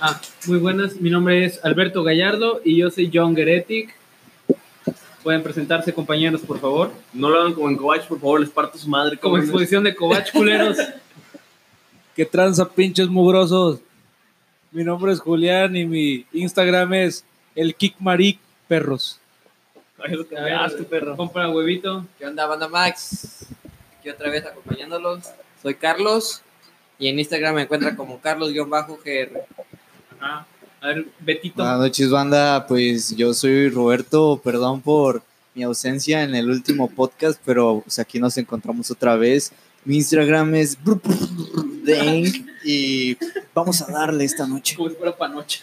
Ah, muy buenas. Mi nombre es Alberto Gallardo y yo soy John Geretic. Pueden presentarse, compañeros, por favor. No lo hagan como en Covach, por favor, les parto su madre. Como exposición de Covach, culeros. ¿Qué tranza, pinches mugrosos? Mi nombre es Julián y mi Instagram es el Kickmaric Perros. Ay, lo que perro. Compra huevito. ¿Qué onda, banda Max? Aquí otra vez acompañándolos. Soy Carlos y en Instagram me encuentran como Carlos-GR. A ver, Betito. Buenas noches, banda. Pues yo soy Roberto. Perdón por mi ausencia en el último podcast, pero pues, aquí nos encontramos otra vez. Mi Instagram es y vamos a darle esta noche. Como si fuera panoche.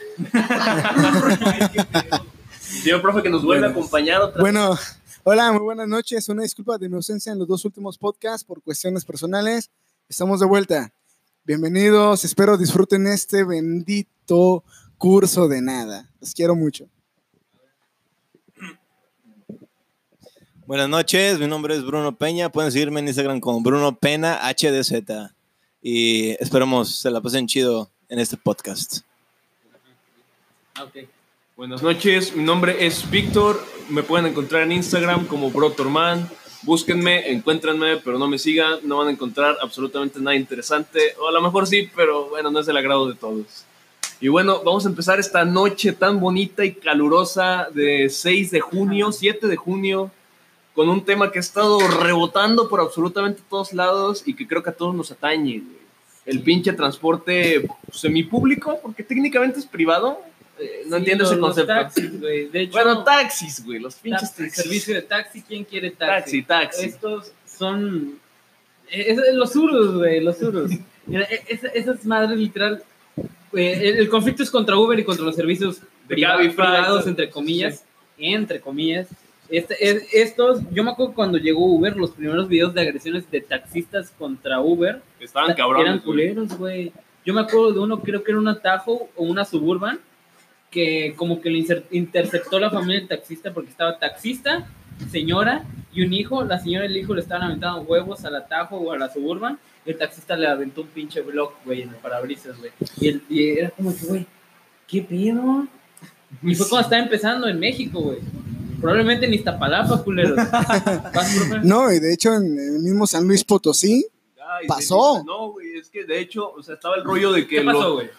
Señor profe, que nos vuelve a acompañar Bueno, hola, muy buenas noches. Una disculpa de mi ausencia en los dos últimos podcasts por cuestiones personales. Estamos de vuelta. Bienvenidos, espero disfruten este bendito curso de nada. Los quiero mucho. Buenas noches, mi nombre es Bruno Peña. Pueden seguirme en Instagram como Bruno Pena HDZ. Y esperamos se la pasen chido en este podcast. Ah, ok. Buenas noches, mi nombre es Víctor. Me pueden encontrar en Instagram como Brotorman. Búsquenme, encuéntranme, pero no me sigan. No van a encontrar absolutamente nada interesante. O a lo mejor sí, pero bueno, no es del agrado de todos. Y bueno, vamos a empezar esta noche tan bonita y calurosa de 6 de junio, 7 de junio, con un tema que ha estado rebotando por absolutamente todos lados y que creo que a todos nos atañe. El pinche transporte semipúblico, porque técnicamente es privado. Eh, no Sí, entiendo los- ese los concepto. taxis, güey. De hecho, Bueno, taxis, güey, los pinches taxi, taxis. servicio de taxi. ¿Quién quiere taxi? Taxi, taxi. Estos son. Es, es- los surus, güey, los surus. E- esa- esas madres literal. eh, el, el conflicto es contra Uber y contra los servicios De privados, todo. entre comillas. Entre comillas. Este, es- estos, yo me acuerdo cuando llegó Uber, los primeros videos de agresiones de taxistas contra Uber Estaban cabrones. eran culeros, güey. Yo me acuerdo de uno, creo que era un atajo o una suburban, que como que le interceptó la familia del taxista porque estaba taxista, señora y un hijo. La señora y el hijo le estaban aventando huevos al atajo o a la suburban. Y el taxista le aventó un pinche block, güey, en el parabrisas, güey. Y, el- y era como que, güey, ¿qué pedo? Y fue cuando estaba empezando en México, güey. Probablemente en Iztapalapa, culeros. No, y de hecho en el mismo San Luis Potosí, Ay, Pasó. No, güey, es que de hecho, o sea, estaba el rollo de que. ¿Qué pasó, lo- güey?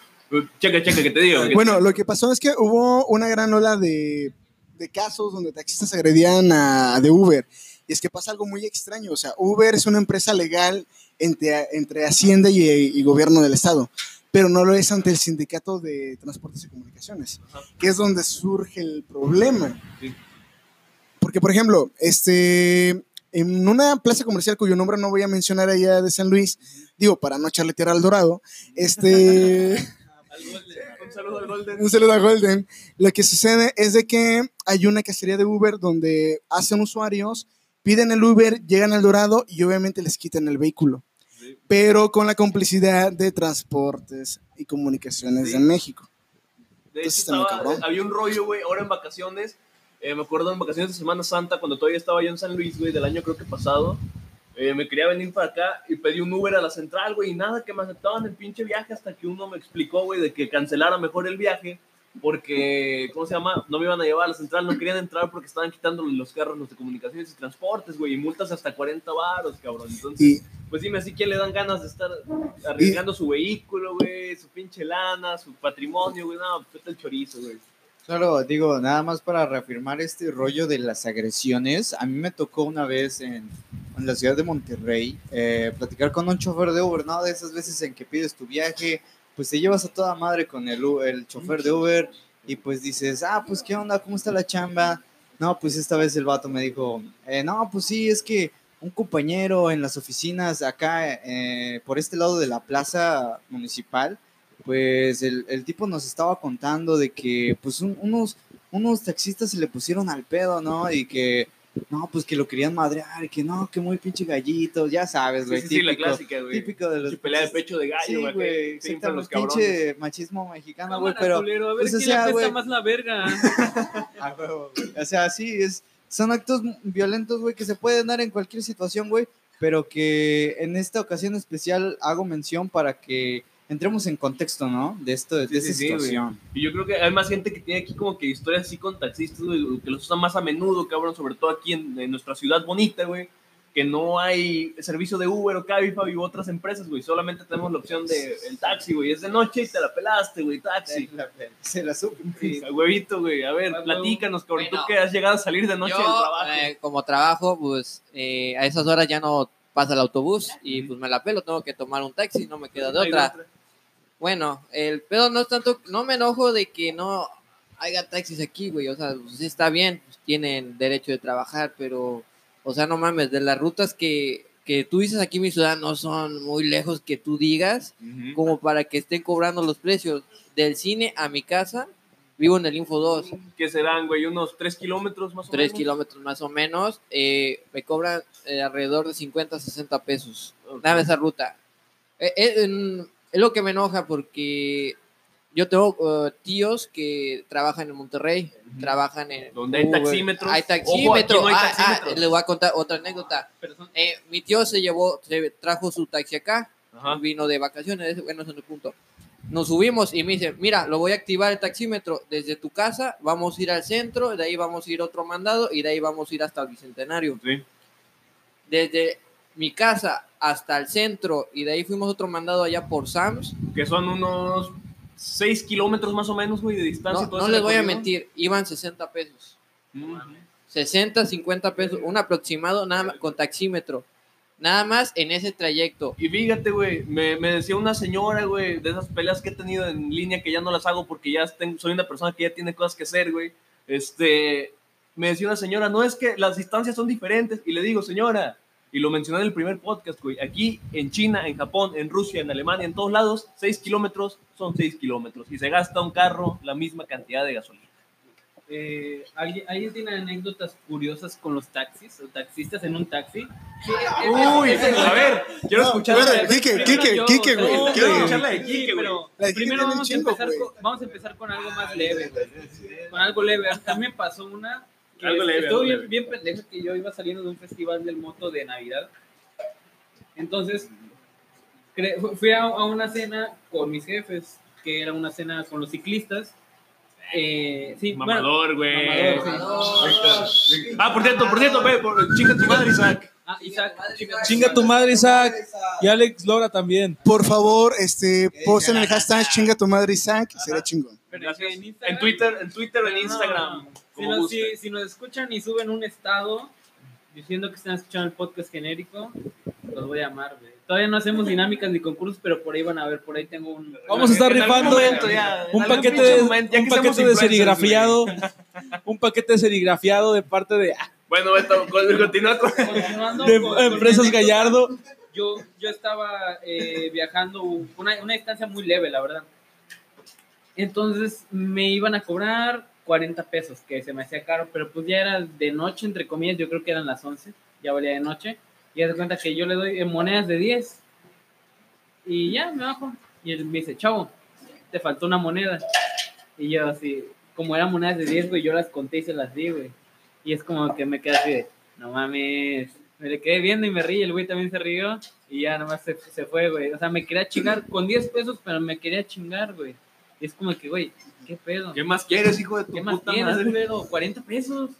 Checa, checa, que te digo. que- bueno, lo que pasó es que hubo una gran ola de, de casos donde taxistas agredían a de Uber. Y es que pasa algo muy extraño. O sea, Uber es una empresa legal entre, entre Hacienda y, y gobierno del Estado, pero no lo es ante el Sindicato de Transportes y Comunicaciones, Ajá. que es donde surge el problema. Sí. Porque, por ejemplo, este, en una plaza comercial cuyo nombre no voy a mencionar allá de San Luis, digo, para no echarle tierra al dorado, este... Un saludo al Golden. Un saludo a Golden. Lo que sucede es de que hay una cacería de Uber donde hacen usuarios, piden el Uber, llegan al Dorado y obviamente les quitan el vehículo. Sí. Pero con la complicidad de Transportes y Comunicaciones Sí. de México. De hecho, estaba- había un rollo, güey, ahora en vacaciones. eh, me acuerdo en vacaciones de Semana Santa, cuando todavía estaba yo en San Luis, güey, del año creo que pasado. Eh, me quería venir para acá y pedí un Uber a la central, güey, y nada, que me aceptaban el pinche viaje hasta que uno me explicó, güey, de que cancelara mejor el viaje porque, ¿cómo se llama? No me iban a llevar a la central, no querían entrar porque estaban quitando los carros los de comunicaciones y transportes, güey, y multas hasta 40 varos, cabrón. Entonces, Y pues dime, así quién le dan ganas de estar arriesgando su vehículo, güey, su pinche lana, su patrimonio, güey, no, pues el chorizo, güey. Claro, digo, nada más para reafirmar este rollo de las agresiones. A mí me tocó una vez en, en la ciudad de Monterrey eh, platicar con un chofer de Uber, ¿no? De esas veces en que pides tu viaje, pues te llevas a toda madre con el, el chofer de Uber y pues dices, ah, pues qué onda, ¿cómo está la chamba? No, pues esta vez el vato me dijo, "Eh, no, pues sí, es que un compañero en las oficinas acá, eh, por este lado de la plaza municipal, pues el, el tipo nos estaba contando de que pues un- unos, unos taxistas se le pusieron al pedo, ¿no? Y que, no, pues que lo querían madrear, que no, que muy pinche gallito, ya sabes, Sí, güey. sí, sí, la típico, clásica, güey. típico de los... Pinche pelea de pecho de gallo, Sí, güey. güey, se inflan los pinche machismo mexicano, güey, pero... culero, a ver pues, o quién sea, le güey. más la verga. A huevo, güey. O sea, sí, es, son actos violentos, güey, que se pueden dar en cualquier situación, güey, pero que en esta ocasión especial hago mención para que entremos en contexto, ¿no? De esto, de Sí, esta sí, sí, güey. situación. Y yo creo que hay más gente que tiene aquí como que historias así con taxistas, güey, que los usan más a menudo, cabrón, sobre todo aquí en, en nuestra ciudad bonita, güey, que no hay servicio de Uber o Cabify u otras empresas, güey, solamente tenemos la opción de el taxi, güey, es de noche y te la pelaste, güey, taxi. Se la supe. Huevito, güey, a ver, platícanos, cabrón, tú que has llegado a salir de noche Yo, del trabajo. eh, como trabajo, pues eh, a esas horas ya no pasa el autobús y pues me la pelo, tengo que tomar un taxi, no me queda de otra. Bueno, el pedo no es tanto, no me enojo de que no haya taxis aquí, güey, o sea, pues, sí está bien, pues, tienen derecho de trabajar, pero, o sea, no mames, de las rutas que, que tú dices aquí en mi ciudad no son muy lejos que tú digas, como para que estén cobrando los precios del cine a mi casa, vivo en el Info 2, ¿Qué serán, güey? ¿Unos 3 kilómetros más o 3 menos? kilómetros más o menos, eh, me cobran eh, alrededor de 50, 60 pesos. Ok. Nada, esa ruta. Eh, eh, en- es lo que me enoja porque yo tengo uh, tíos que trabajan en Monterrey, trabajan en... Donde hay taxímetros. Hay Ojo, taxímetro. no hay Ah, ah, taxímetros. les voy a contar otra anécdota. Eh, mi tío se llevó, se trajo su taxi acá, Ajá. vino de vacaciones, bueno, ese es el punto. Nos subimos y me dice, mira, lo voy a activar el taxímetro desde tu casa, vamos a ir al centro, de ahí vamos a ir otro mandado y de ahí vamos a ir hasta el Bicentenario. Sí. Desde mi casa hasta el centro y de ahí fuimos otro mandado allá por Sams. Que son unos 6 kilómetros más o menos, güey, de distancia. No, todo no ese les voy a mentir, iban 60 pesos. Ujú. 60, 50 pesos, un aproximado nada más con taxímetro. Nada más en ese trayecto. Y fíjate, güey, me, me decía una señora, güey, de esas peleas que he tenido en línea que ya no las hago porque ya tengo- soy una persona que ya tiene cosas que hacer, güey. Este, me decía una señora, no es que las distancias son diferentes. Y le digo, señora, y lo mencioné en el primer podcast, güey, aquí en China, en Japón, en Rusia, en Alemania, en todos lados, 6 kilómetros son 6 kilómetros. Y se gasta un carro la misma cantidad de gasolina. eh, ¿alguien, ¿Alguien tiene anécdotas curiosas con los taxis o taxistas en un taxi? Uy, a ver, quiero No, escuchar. a no, güey. no, Quiero escuchar la de sí, Quique, güey. primero vamos a, chingo, empezar güey. con, vamos a empezar con algo más leve, güey. Con algo leve. A me pasó una que Algo leve, estuvo algo bien, leve. bien que yo iba saliendo de un festival del moto de Navidad. Entonces, fui a, a una cena con mis jefes, que era una cena con los ciclistas. Eh, sí, Mamador, güey. Ah, por cierto, por cierto, ve, por, chinga tu madre, Isaac. ah, Isaac, Chinga tu madre, Isaac. Y Alex Lora también. Por favor, este, posten el hashtag chinga tu madre Isaac, sería chingón. en En Twitter, en Twitter, en No, Instagram. Si nos, gusten. si- si nos escuchan y suben un estado diciendo que están escuchando el podcast genérico, los voy a llamar, güey. Todavía no hacemos dinámicas ni concursos, pero por ahí van a ver, por ahí tengo un... Vamos a estar rifando momento ya, un paquete de, momento, ya un paquete de serigrafiado. Un paquete de serigrafiado de parte de, Bueno, Beto, con- continúa con. Continuando de con- Empresas Gallardo. Yo, yo estaba eh, viajando una, una distancia muy leve, la verdad. Entonces me iban a cobrar 40 pesos, que se me hacía caro, pero pues ya era de noche, entre comillas, yo creo que eran las 11, ya valía de noche. Y haz de cuenta que yo le doy en monedas de 10. Y ya me bajo. Y él me dice, chavo, te faltó una moneda. Y yo así, como eran monedas de 10, güey, yo las conté y se las di, güey. Y es como que me quedé así de, no mames. Me le quedé viendo y me ríe, el güey también se rió. Y ya nomás se, se fue, güey. O sea, me quería chingar con 10 pesos, pero me quería chingar, güey. Y es como que, güey, ¿qué pedo? ¿Qué más quieres, hijo de tu ¿Qué más madre? pedo? 40 pesos.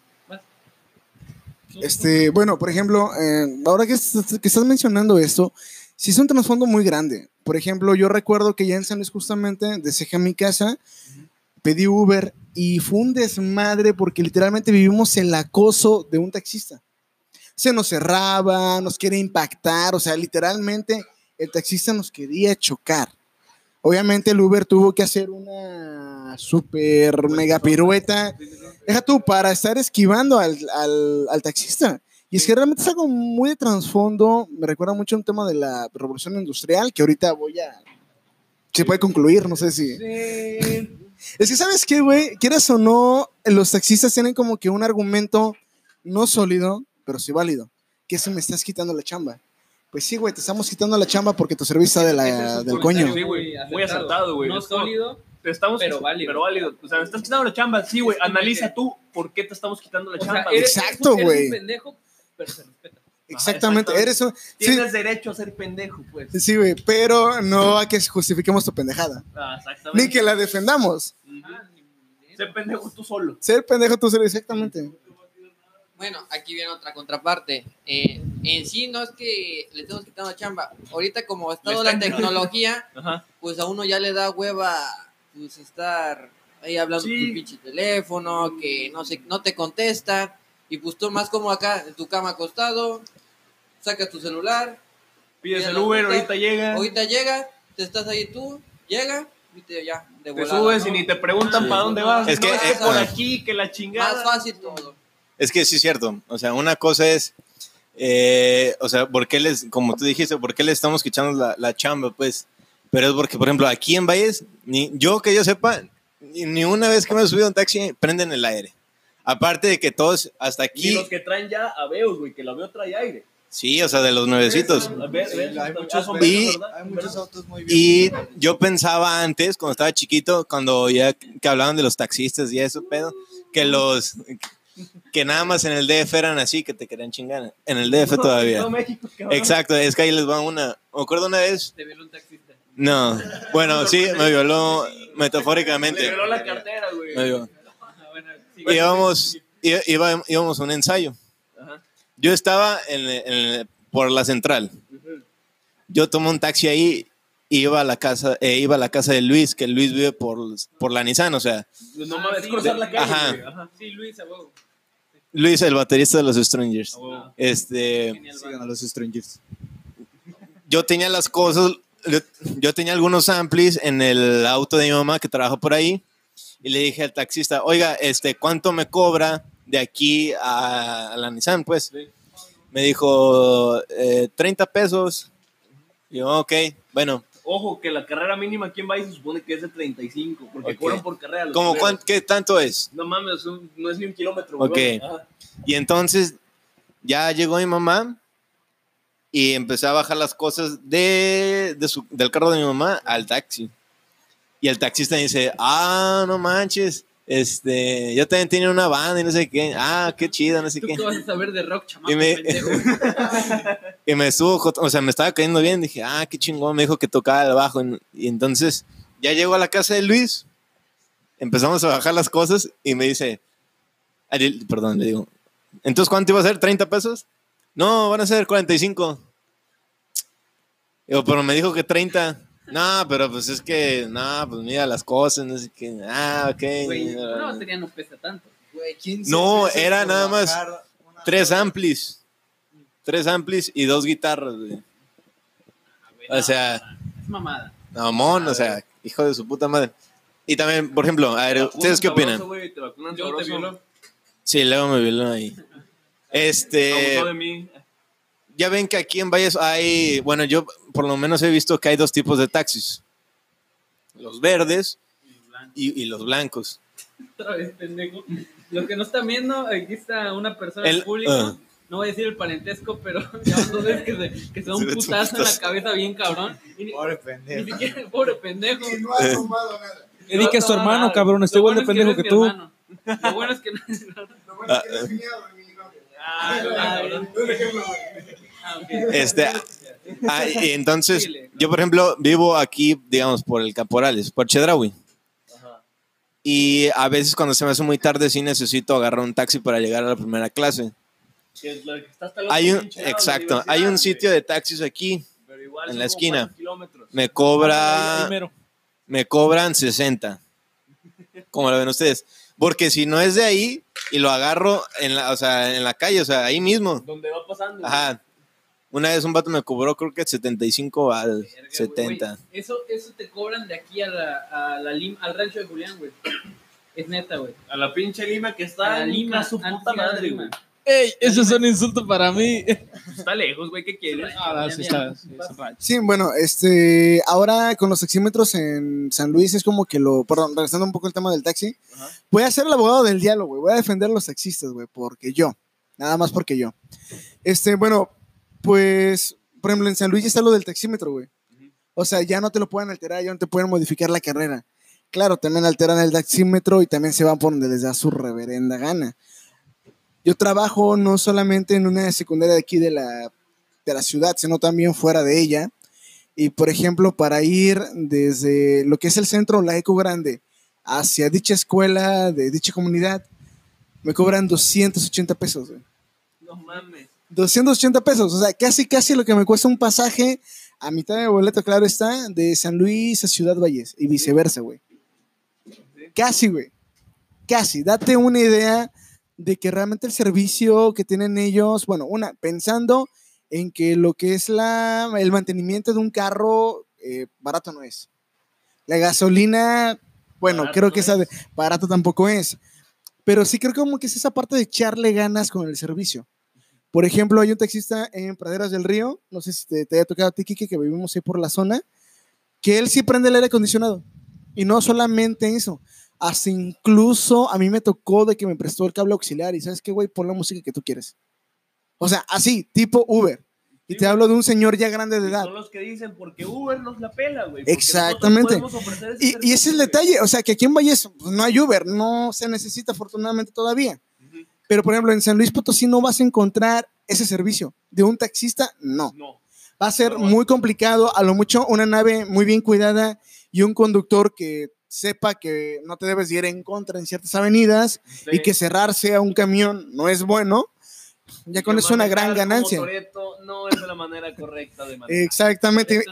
Este, bueno, por ejemplo, eh, ahora que, est- que estás mencionando esto, sí es un trasfondo muy grande. Por ejemplo, yo recuerdo que ya en San Luis justamente dejé mi casa, pedí Uber y fue un desmadre porque literalmente vivimos el acoso de un taxista. Se nos cerraba, nos quería impactar, o sea, literalmente el taxista nos quería chocar. Obviamente el Uber tuvo que hacer una super mega pirueta. Deja tú, para estar esquivando al, al- al taxista. Y es que realmente es algo muy de trasfondo. Me recuerda mucho a un tema de la revolución industrial que ahorita voy a. Se puede concluir, no sé si. Es que, ¿sabes qué, güey? Quieras o no, los taxistas tienen como que un argumento no sólido, pero sí válido. Que es me estás quitando la chamba. Pues sí, güey, te estamos quitando la chamba porque tu servicio está de es la, del coño. Sí, güey, muy acertado, güey. No sólido, Te estamos, Pero válido. Pero válido. O sea, me estás quitando la chamba. Sí, güey. Analiza tú por qué te estamos quitando la o sea, chamba. eres, Exacto, eres eres güey. un pendejo, pero se respeta. Exactamente, eres un... Sí, Tienes derecho a ser pendejo, pues. sí, güey, pero no a que justifiquemos tu pendejada. Ah, exactamente. Ni que la defendamos. Ser pendejo tú solo. Ser pendejo tú, ser exactamente. Bueno, aquí viene otra contraparte. Eh, en sí no es que le estemos quitando chamba. Ahorita como ha estado la tecnología, Ajá. pues a uno ya le da hueva pues estar ahí hablando Sí. con tu pinche teléfono, que no sé, no te contesta. Y pues tú más como acá, en tu cama acostado, sacas tu celular, Pides el Uber, ahorita llega. ahorita llega, te estás ahí tú, llega, y te ya, de Te volada, subes ¿no? y ni te preguntan Sí. para dónde vas. Es que, No, eh, por ah. aquí, que la chingada. Más fácil todo. Es que sí es cierto. O sea, una cosa es, eh, o sea, ¿por qué les, como tú dijiste, por qué le estamos quitando la, la chamba, pues? Pero es porque, por ejemplo, aquí en Valles, ni, yo que yo sepa, ni, ni una vez que me he subido a un taxi prenden el aire. Aparte de que todos, hasta Y aquí, los que traen ya Aveos, güey, que la Aveo trae aire. sí, o sea, de los nuevecitos. Y-. Y yo pensaba antes, cuando estaba chiquito, cuando ya que hablaban de los taxistas y eso, pedo, que los, que nada más en el DF eran así, que te querían chingar. En el DF todavía. No, México. Exacto, es que ahí les va una. Me acuerdo una vez. Te violó un taxista. No, bueno, sí, me violó metafóricamente. violó la cartera, güey. Me violó. Ah, bueno, sí. Íbamos, í- iba- íbamos a un ensayo. Ajá. Yo estaba en, en- por la central. Yo tomé un taxi ahí y iba a la casa, eh, iba a la casa de Luis, que Luis vive por, por la Nissan, o sea, No Ah, mames, sí, cruzar la calle, Ajá. Ajá. Sí, Luis, a huevo. Luis, el baterista de los Strangers. A huevo. Este, Sigan a los Strangers. yo tenía las cosas, yo, yo tenía algunos amplis en el auto de mi mamá que trabaja por ahí y le dije al taxista, oiga, este, ¿cuánto me cobra de aquí a, a la Nissan? Pues Sí. me dijo, eh, 30 pesos. Y yo, ok, bueno, Ojo, que la carrera mínima aquí en Valle se supone que es de 35, porque Ok. cobran por carrera. los ¿cómo, cuán- ¿qué tanto es? No mames, un- no es ni un kilómetro. Ok. Y entonces ya llegó mi mamá y empecé a bajar las cosas de, de su- del carro de mi mamá al taxi. Y el taxista dice, ah, no manches, este, yo también tenía una banda y no sé qué. Ah, qué chido, no sé ¿Tú qué. qué vas a saber de rock, chamaco? Y me-? Y me estuvo, jot- o sea, me estaba cayendo bien. Dije, ah, qué chingón, me dijo que tocaba el bajo. Y, y entonces ya llego a la casa de Luis, empezamos a bajar las cosas y me dice, Ariel, perdón, le digo, entonces ¿cuánto iba a ser? ¿30 pesos? No, van a ser 45. Digo, pero me dijo que 30. No, pero pues es que, no, pues mira las cosas, no sé qué. Ah, ok. Güey, una batería no pesa tanto. Güey, 15 No, era nada más Tres amplis. Tres amplis y dos guitarras, güey. O sea, Es mamada. mamón, o sea, hijo de su puta madre. Y también, por ejemplo, a ver, ¿ustedes qué opinan? güey, te Yo te. Sí, luego me violó ahí. Este, Abusó de mí. Ya ven que aquí en Valles hay, bueno, yo por lo menos he visto que hay dos tipos de taxis. Los verdes y, y los blancos. Otra vez, pendejo. Los que no están viendo, aquí está una persona El- en público. ah. No voy a decir el parentesco, pero ya dos veces que se, que se da un putazo en la cabeza bien cabrón. Y Pobre ni pendejo. siquiera, pobre pendejo. Y no ha tomado nada. Eddie, que es tu No, no, hermano, nada. cabrón. Está igual de bueno es pendejo no que es tú. hermano. Lo bueno es que no Lo bueno es que cuñado de mi. Ah, Ah. Este, ah, y entonces, yo por ejemplo vivo aquí, digamos, por el Caporales, por Chedraui. Y a veces cuando se me hace muy tarde sí necesito agarrar un taxi para llegar a la primera clase. Hay un, exacto, hay un sitio de taxis aquí, en la esquina. me cobra, me cobran 60. Como lo ven ustedes. Porque si no es de ahí y lo agarro en la, o sea, en la calle, o sea, ahí mismo. Donde va pasando. Ajá. Una vez un vato me cobró creo que 75 al Verga, güey, 70. güey. Eso, eso te cobran de aquí a la, a la lim- al rancho de Julián, güey. Es neta, güey. A la pinche Lima que A está la en Lima, su puta a madre, güey. Ey, eso es un insulto para mí. Está lejos, güey, ¿qué quieres? Ah, sí está. sí, está mal. Sí, bueno, este, ahora con los taxímetros en San Luis es como que lo, perdón, regresando un poco el tema del taxi, Ajá. voy a ser el abogado del diálogo, güey, voy a defender a los taxistas, güey, porque yo, nada más porque yo. Este, bueno, pues, por ejemplo, en San Luis ya está lo del taxímetro, güey. O sea, ya no te lo pueden alterar, ya no te pueden modificar la carrera. Claro, también alteran el taxímetro y también se van por donde les da su reverenda gana. yo trabajo no solamente en una secundaria de aquí de la, de la ciudad, sino también fuera de ella. Y por ejemplo, para ir desde lo que es el centro laico grande hacia dicha escuela de dicha comunidad, me cobran 280 pesos. güey. No mames. 280 pesos, o sea, casi, casi lo que me cuesta un pasaje a mitad de boleto, claro está, de San Luis a Ciudad Valles y viceversa, güey. Casi, güey. Casi. Date una idea de que realmente el servicio que tienen ellos, bueno, una, pensando en que lo que es la, el mantenimiento de un carro eh, barato no es. La gasolina, bueno, Barato creo que esa de- barato tampoco es. Pero sí creo como que es esa parte de echarle ganas con el servicio. Por ejemplo, hay un taxista en Praderas del Río, no sé si te, te haya tocado a ti, Kike, que vivimos ahí por la zona, que él sí prende el aire acondicionado. Y no solamente eso, hasta incluso a mí me tocó de que me prestó el cable auxiliar y sabes qué, güey, pon la música que tú quieres. O sea, así, tipo Uber. Y te hablo de un señor ya grande de edad. Son los que dicen porque Uber nos la pela, güey. Exactamente. Y, y ese es el detalle, o sea, que aquí en Valles pues, no hay Uber, no se necesita afortunadamente todavía. Pero, por ejemplo, en San Luis Potosí no vas a encontrar ese servicio. De un taxista, no. No. Va a ser No. muy complicado, a lo mucho una nave muy bien cuidada y un conductor que sepa que no te debes ir en contra en ciertas avenidas y que cerrarse a un camión no es bueno. Ya con eso es una gran ganancia. No es la manera correcta de manejar. Exactamente.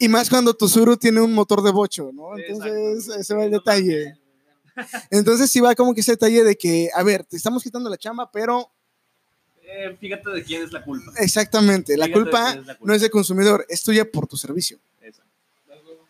Y más cuando tu Suru tiene un motor de bocho, ¿no? Entonces, ese va el detalle. Entonces, sí va como que ese detalle de que, a ver, te estamos quitando la chamba, pero Eh, fíjate de quién es la culpa. exactamente, la culpa quién es la culpa. no es del consumidor, es tuya por tu servicio.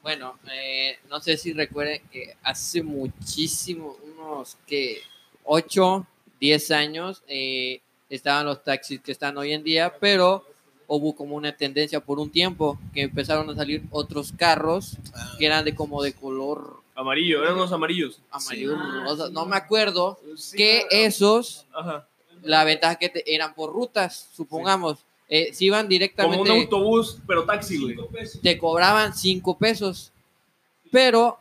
Bueno, eh, no sé si recuerden que hace muchísimo, unos que 8, 10 años, eh, estaban los taxis que están hoy en día, pero hubo como una tendencia por un tiempo que empezaron a salir otros carros que eran de como de color Amarillo, eran unos amarillos. amarillo, rosa, no me acuerdo, Sí, que claro. esos, Ajá. la ventaja que te- eran por rutas, supongamos, eh, si iban Como directamente un autobús, pero taxi, güey. te cobraban 5 pesos. Pero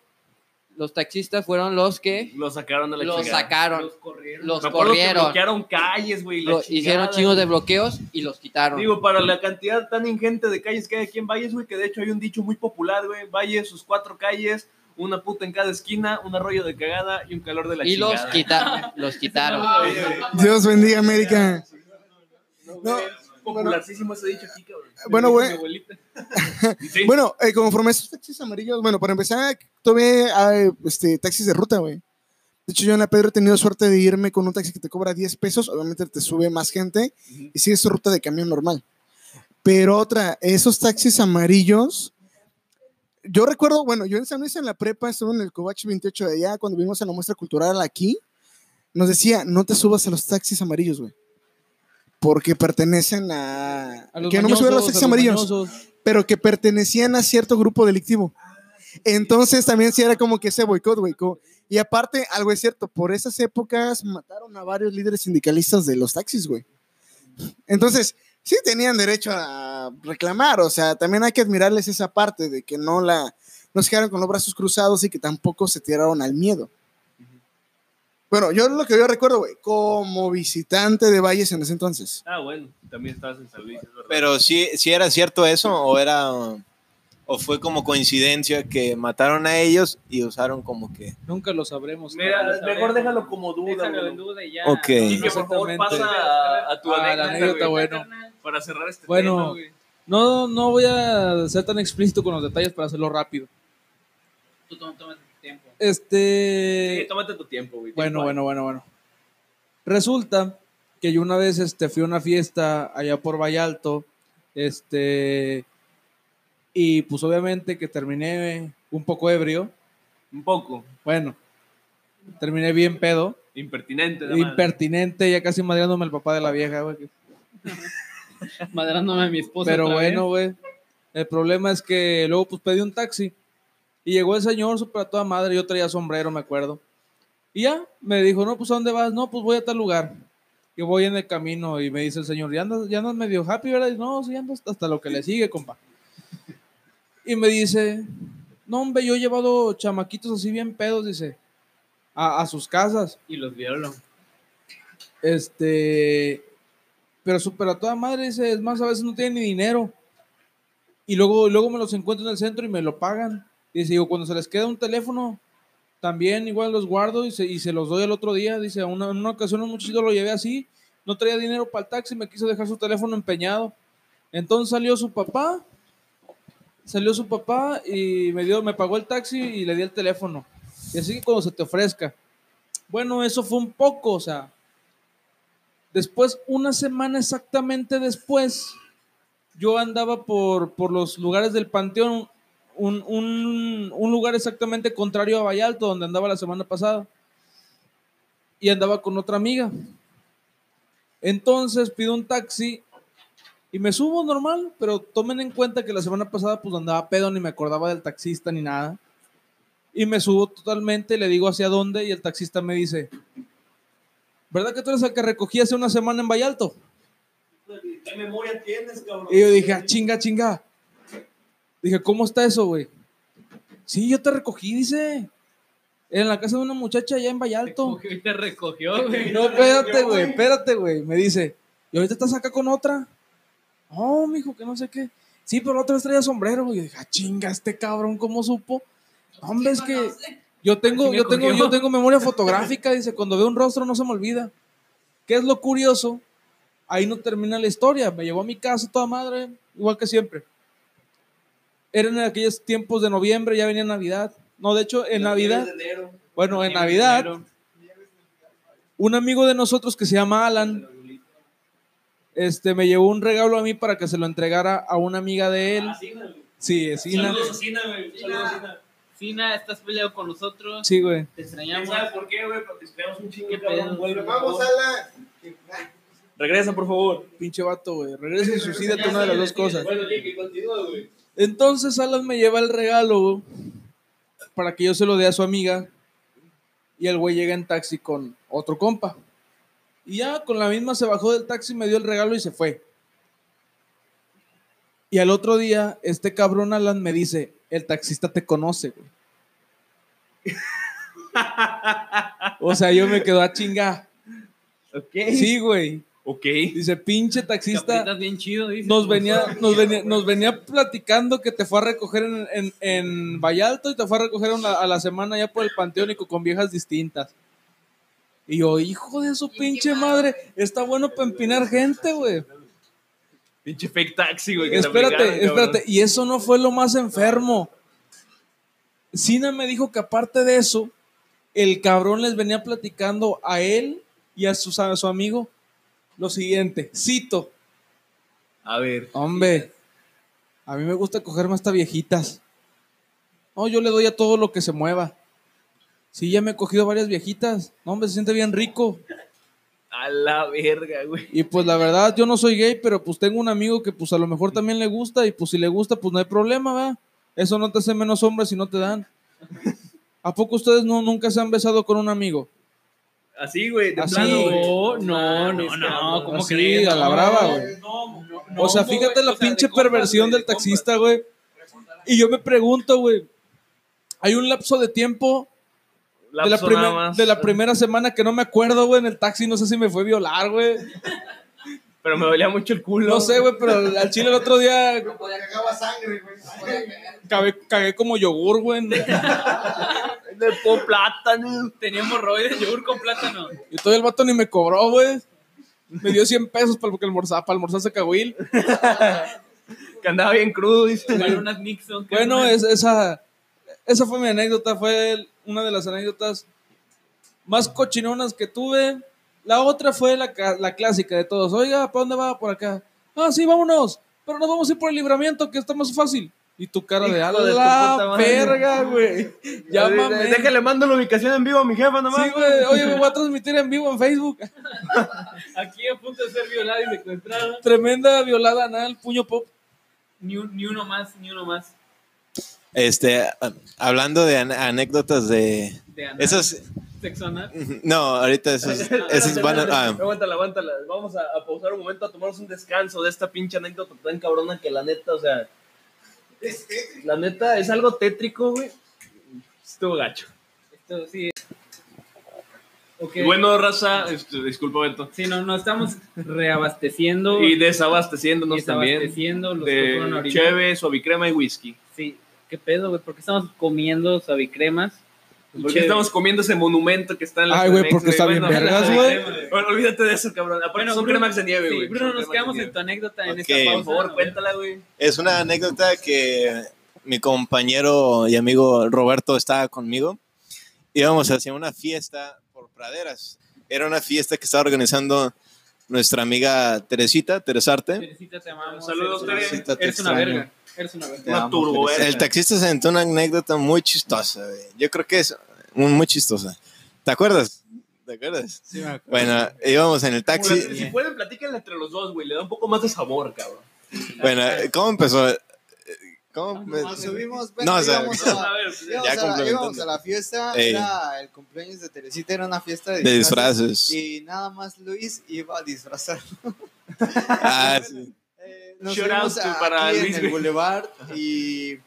los taxistas fueron los que Lo sacaron de la los chingada. sacaron, Los corrieron. los corrieron, bloquearon calles, güey. hicieron chingos de bloqueos y los quitaron. Digo, para la cantidad tan ingente de calles que hay aquí en Valles, güey, que de hecho hay un dicho muy popular, güey. Valles, sus cuatro calles, una puta en cada esquina, un arroyo de cagada y un calor de la y los, chingada. quita- los quitaron. Dios bendiga América. No, Popularísimo ese dicho aquí, cabrón. Bueno, Me dijo güey. Y sí, Bueno, eh, conforme a estos taxis amarillos, bueno, para empezar, todavía hay este, taxis de ruta, güey. De hecho, yo en la Pedro he tenido suerte de irme con un taxi que te cobra 10 pesos, obviamente te sube más gente y sigues tu ruta de camión normal. Pero otra, esos taxis amarillos, yo recuerdo, bueno, yo en San Luis en la prepa estuve en el Covach 28 de allá, cuando vimos a la muestra cultural aquí, nos decía, no te subas a los taxis amarillos, güey. Porque pertenecen a... A los que no me suba a los taxis a los amarillos mañosos. pero que pertenecían a cierto grupo delictivo. Entonces también sí era como que ese boicot, güey. Y aparte, algo es cierto, por esas épocas mataron a varios líderes sindicalistas de los taxis, güey. Entonces, sí tenían derecho a reclamar, o sea, también hay que admirarles esa parte de que no la no se quedaron con los brazos cruzados y que tampoco se tiraron al miedo. Bueno, yo lo que yo recuerdo, güey, como visitante de Valles en ese entonces. Ah, bueno, también estabas en San Luis, es verdad. Pero sí, sí era cierto eso o era o fue como coincidencia que mataron a ellos y usaron como que Nunca lo sabremos. Mira, mejor déjalo como duda, Déjalo en duda y ya. Ok. Y que por favor pasa a, a tu Ah, anécdota, bueno. Para cerrar este Bueno. tema, güey. No, no voy a ser tan explícito con los detalles para hacerlo rápido. Tú toma- tómate tu tiempo. Este. Sí, tómate tu tiempo, güey. Bueno, Tiempo bueno, bueno, bueno. Resulta que yo una vez este, fui a una fiesta allá por Vallalto, este, y pues obviamente que terminé un poco ebrio. Un poco. bueno, terminé bien pedo, Impertinente, impertinente, ya casi madreándome el papá de la vieja, güey. Madrándome a mi esposa. Pero otra bueno, güey, el problema es que luego pues pedí un taxi y llegó el señor súper a toda madre, yo traía sombrero, me acuerdo. Y ya, me dijo, no, pues ¿a dónde vas? No, pues voy a tal lugar. Y voy en el camino y me dice el señor, ¿ya andas, ya andas medio happy, verdad? Y, no, sí, ando hasta lo que le sigue, compa. Y me dice, no, hombre, yo he llevado chamaquitos así bien pedos, dice, a, a sus casas. Y los violó. Este, pero super a toda madre, dice, es más, a veces no tiene ni dinero. Y luego, luego me los encuentro en el centro y me lo pagan. Dice, digo, cuando se les queda un teléfono, también igual los guardo y se, y se los doy al otro día. Dice, una, en una ocasión un muchachito lo llevé así, no traía dinero para el taxi, me quiso dejar su teléfono empeñado. Entonces salió su papá, salió su papá y me dio, me pagó el taxi y le di el teléfono. Y así que cuando se te ofrezca. Bueno, eso fue un poco, o sea. Después, una semana exactamente después, yo andaba por, por los lugares del Panteón, un, un- lugar exactamente contrario a Vallalto, donde andaba la semana pasada. Y andaba con otra amiga. Entonces pido un taxi y me subo normal, pero tomen en cuenta que la semana pasada pues andaba pedo, ni me acordaba del taxista ni nada. Y me subo totalmente, le digo hacia dónde y el taxista me dice, ¿verdad que tú eres el que recogí hace una semana en Vallalto? ¿Qué memoria tienes, cabrón? Y yo dije, "Ah, chinga, chinga. Dije, ¿cómo está eso, güey? Sí, yo te recogí, dice. En la casa de una muchacha allá en Vallalto. Y te recogió, güey. No, espérate, güey, espérate, güey. Me dice, ¿y ahorita estás acá con otra? Oh, mijo, que no sé qué. Sí, pero la otra vez traía sombrero. Y yo dije, ah, chinga, este cabrón, ¿cómo supo? Hombre, es que yo tengo, yo tengo, yo tengo memoria fotográfica. Dice, cuando veo un rostro no se me olvida. ¿Qué es lo curioso? Ahí no termina la historia. Me llevó a mi casa toda madre, igual que siempre. Eran en aquellos tiempos de noviembre, ya venía Navidad. No, de hecho, en Navidad. Bueno, en Navidad, un amigo de nosotros que se llama Alan, este, me llevó un regalo a mí para que se lo entregara a una amiga de él. Sí, es Ina. Saludos a Sina, güey. Saludos a Sina. Sina, estás peleado con nosotros. Sí, güey. Te ¿Quién extrañamos. sabe por qué, güey? Porque esperamos un chingo. Vuelve, Vamos. Alan. Regresa, por favor. Pinche vato, güey. Regresa y suicídate una de las dos cosas. Bueno, Lick, continúa, güey. Entonces Alan me lleva el regalo güey, para que yo se lo dé a su amiga. Y el güey llega en taxi con otro compa. Y ya con la misma se bajó del taxi, me dio el regalo y se fue. Y al otro día, este cabrón Alan me dice, el taxista te conoce, güey. o sea, yo me quedo a chinga. Ok. Sí, güey. Ok. Dice, pinche taxista aprietas bien chido, dice. nos venía, nos venía, nos venía platicando que te fue a recoger en, en, en Vallalto y te fue a recoger una- a la semana ya por el Panteón y con, con viejas distintas. Y yo, hijo de su pinche madre, está bueno para empinar gente, güey. Pinche fake taxi, güey. Espérate, espérate. Y eso no fue lo más enfermo. Sina me dijo que aparte de eso, el cabrón les venía platicando a él y a su, a su amigo lo siguiente. Cito. A ver. Hombre, a mí me gusta cogerme hasta viejitas. No, yo le doy a todo lo que se mueva. Sí, ya me he cogido varias viejitas. No, hombre, se siente bien rico. A la verga, güey. Y pues la verdad, yo no soy gay, pero pues tengo un amigo que pues a lo mejor también le gusta y pues si le gusta, pues no hay problema, ¿verdad? Eso no te hace menos hombre si no te dan. ¿A poco ustedes no, nunca se han besado con un amigo? Así, güey. De Así. plano, güey. No, no, no, no. ¿Cómo Así, crees? a la brava, güey. no, no, no, o sea, fíjate güey, la o sea, pinche de perversión güey, del de taxista, güey. Y yo me pregunto, güey, hay un lapso de tiempo de la, Lapso primer- nada más. de la primera semana que no me acuerdo, güey, en el taxi, no sé si me fue a violar, güey. Pero me dolía mucho el culo. No sé, güey, pero al chile el otro día Cagaba sangre, güey. cagué, cagué como yogur, güey. De por plátano. Tenía hemorroides, yogur con plátano. Y todavía el vato ni me cobró, güey. Me dio 100 pesos para que almorzar, para almorzar ese cahuil. Que andaba bien crudo, dice. Unas Nixon. Bueno, es, esa, esa fue mi anécdota, fue el- una de las anécdotas más cochinonas que tuve. La otra fue la, la clásica de todos. Oiga, ¿para dónde va? Por acá. Ah, sí, vámonos. Pero nos vamos a ir por el libramiento, que está más fácil. Y tu cara de a Hijo de la verga, güey. Llámame. Déjale, mando la ubicación en vivo a mi jefa nomás. Sí, güey. Oye, me voy a transmitir en vivo en Facebook. Aquí a punto de ser violada y secuestrada. Tremenda violada anal, puño pop. Ni, un- ni uno más, ni uno más. Este, hablando de an- anécdotas de... De. Esas... Sexo anal. No, ahorita esos, esos van a... ah, Aguántala, aguántala. Vamos a, a pausar un momento a tomarnos un descanso de esta pinche anécdota tan cabrona que la neta, o sea, la neta es algo tétrico, güey. Estuvo gacho. Esto sí. Ok. Y Bueno, raza, este, disculpa, Beto. Sí, no, no estamos reabasteciendo Y desabasteciéndonos también desabasteciendo los que fueron de cheve, suavicrema y whisky. Sí, qué pedo, güey, ¿por qué estamos comiendo suavicremas? y Porque cheve? estamos comiendo ese monumento que está en la Ay, güey, porque está bien vergas, sí. güey. Bueno, olvídate de eso, cabrón. Aparte Bueno, son Bruno- cremax de nieve, sí, güey. Bruno, Son nos quedamos en tu anécdota en esta Por pausa. favor, güey. cuéntala, güey. Es una anécdota que mi compañero y amigo Roberto estaba conmigo. Íbamos hacia una fiesta por praderas. Era una fiesta que estaba organizando nuestra amiga Teresita, Teresarte. Teresita, te amamos. Saludos, eres, Tere. Teresita, te eres una verga. Eres una turbo. El taxista se aventó una anécdota muy chistosa, güey. Yo creo que es muy, muy chistosa. ¿Te acuerdas? ¿Te acuerdas? Sí, me acuerdo. Bueno, íbamos en el taxi. Bueno, Si pueden, platíquenle entre los dos, güey. Le da un poco más de sabor, cabrón. Bueno, ¿cómo empezó? ¿Cómo? Nos subimos, No, o sea, íbamos a- A ver, íbamos ya a la- complementando. íbamos a la fiesta, Ey. era el cumpleaños de Teresita, era una fiesta de, De disfraces. Y nada más Luis iba a disfrazar. Ah, sí. Nos Shout fuimos out to- a- para aquí Luis, en el boulevard y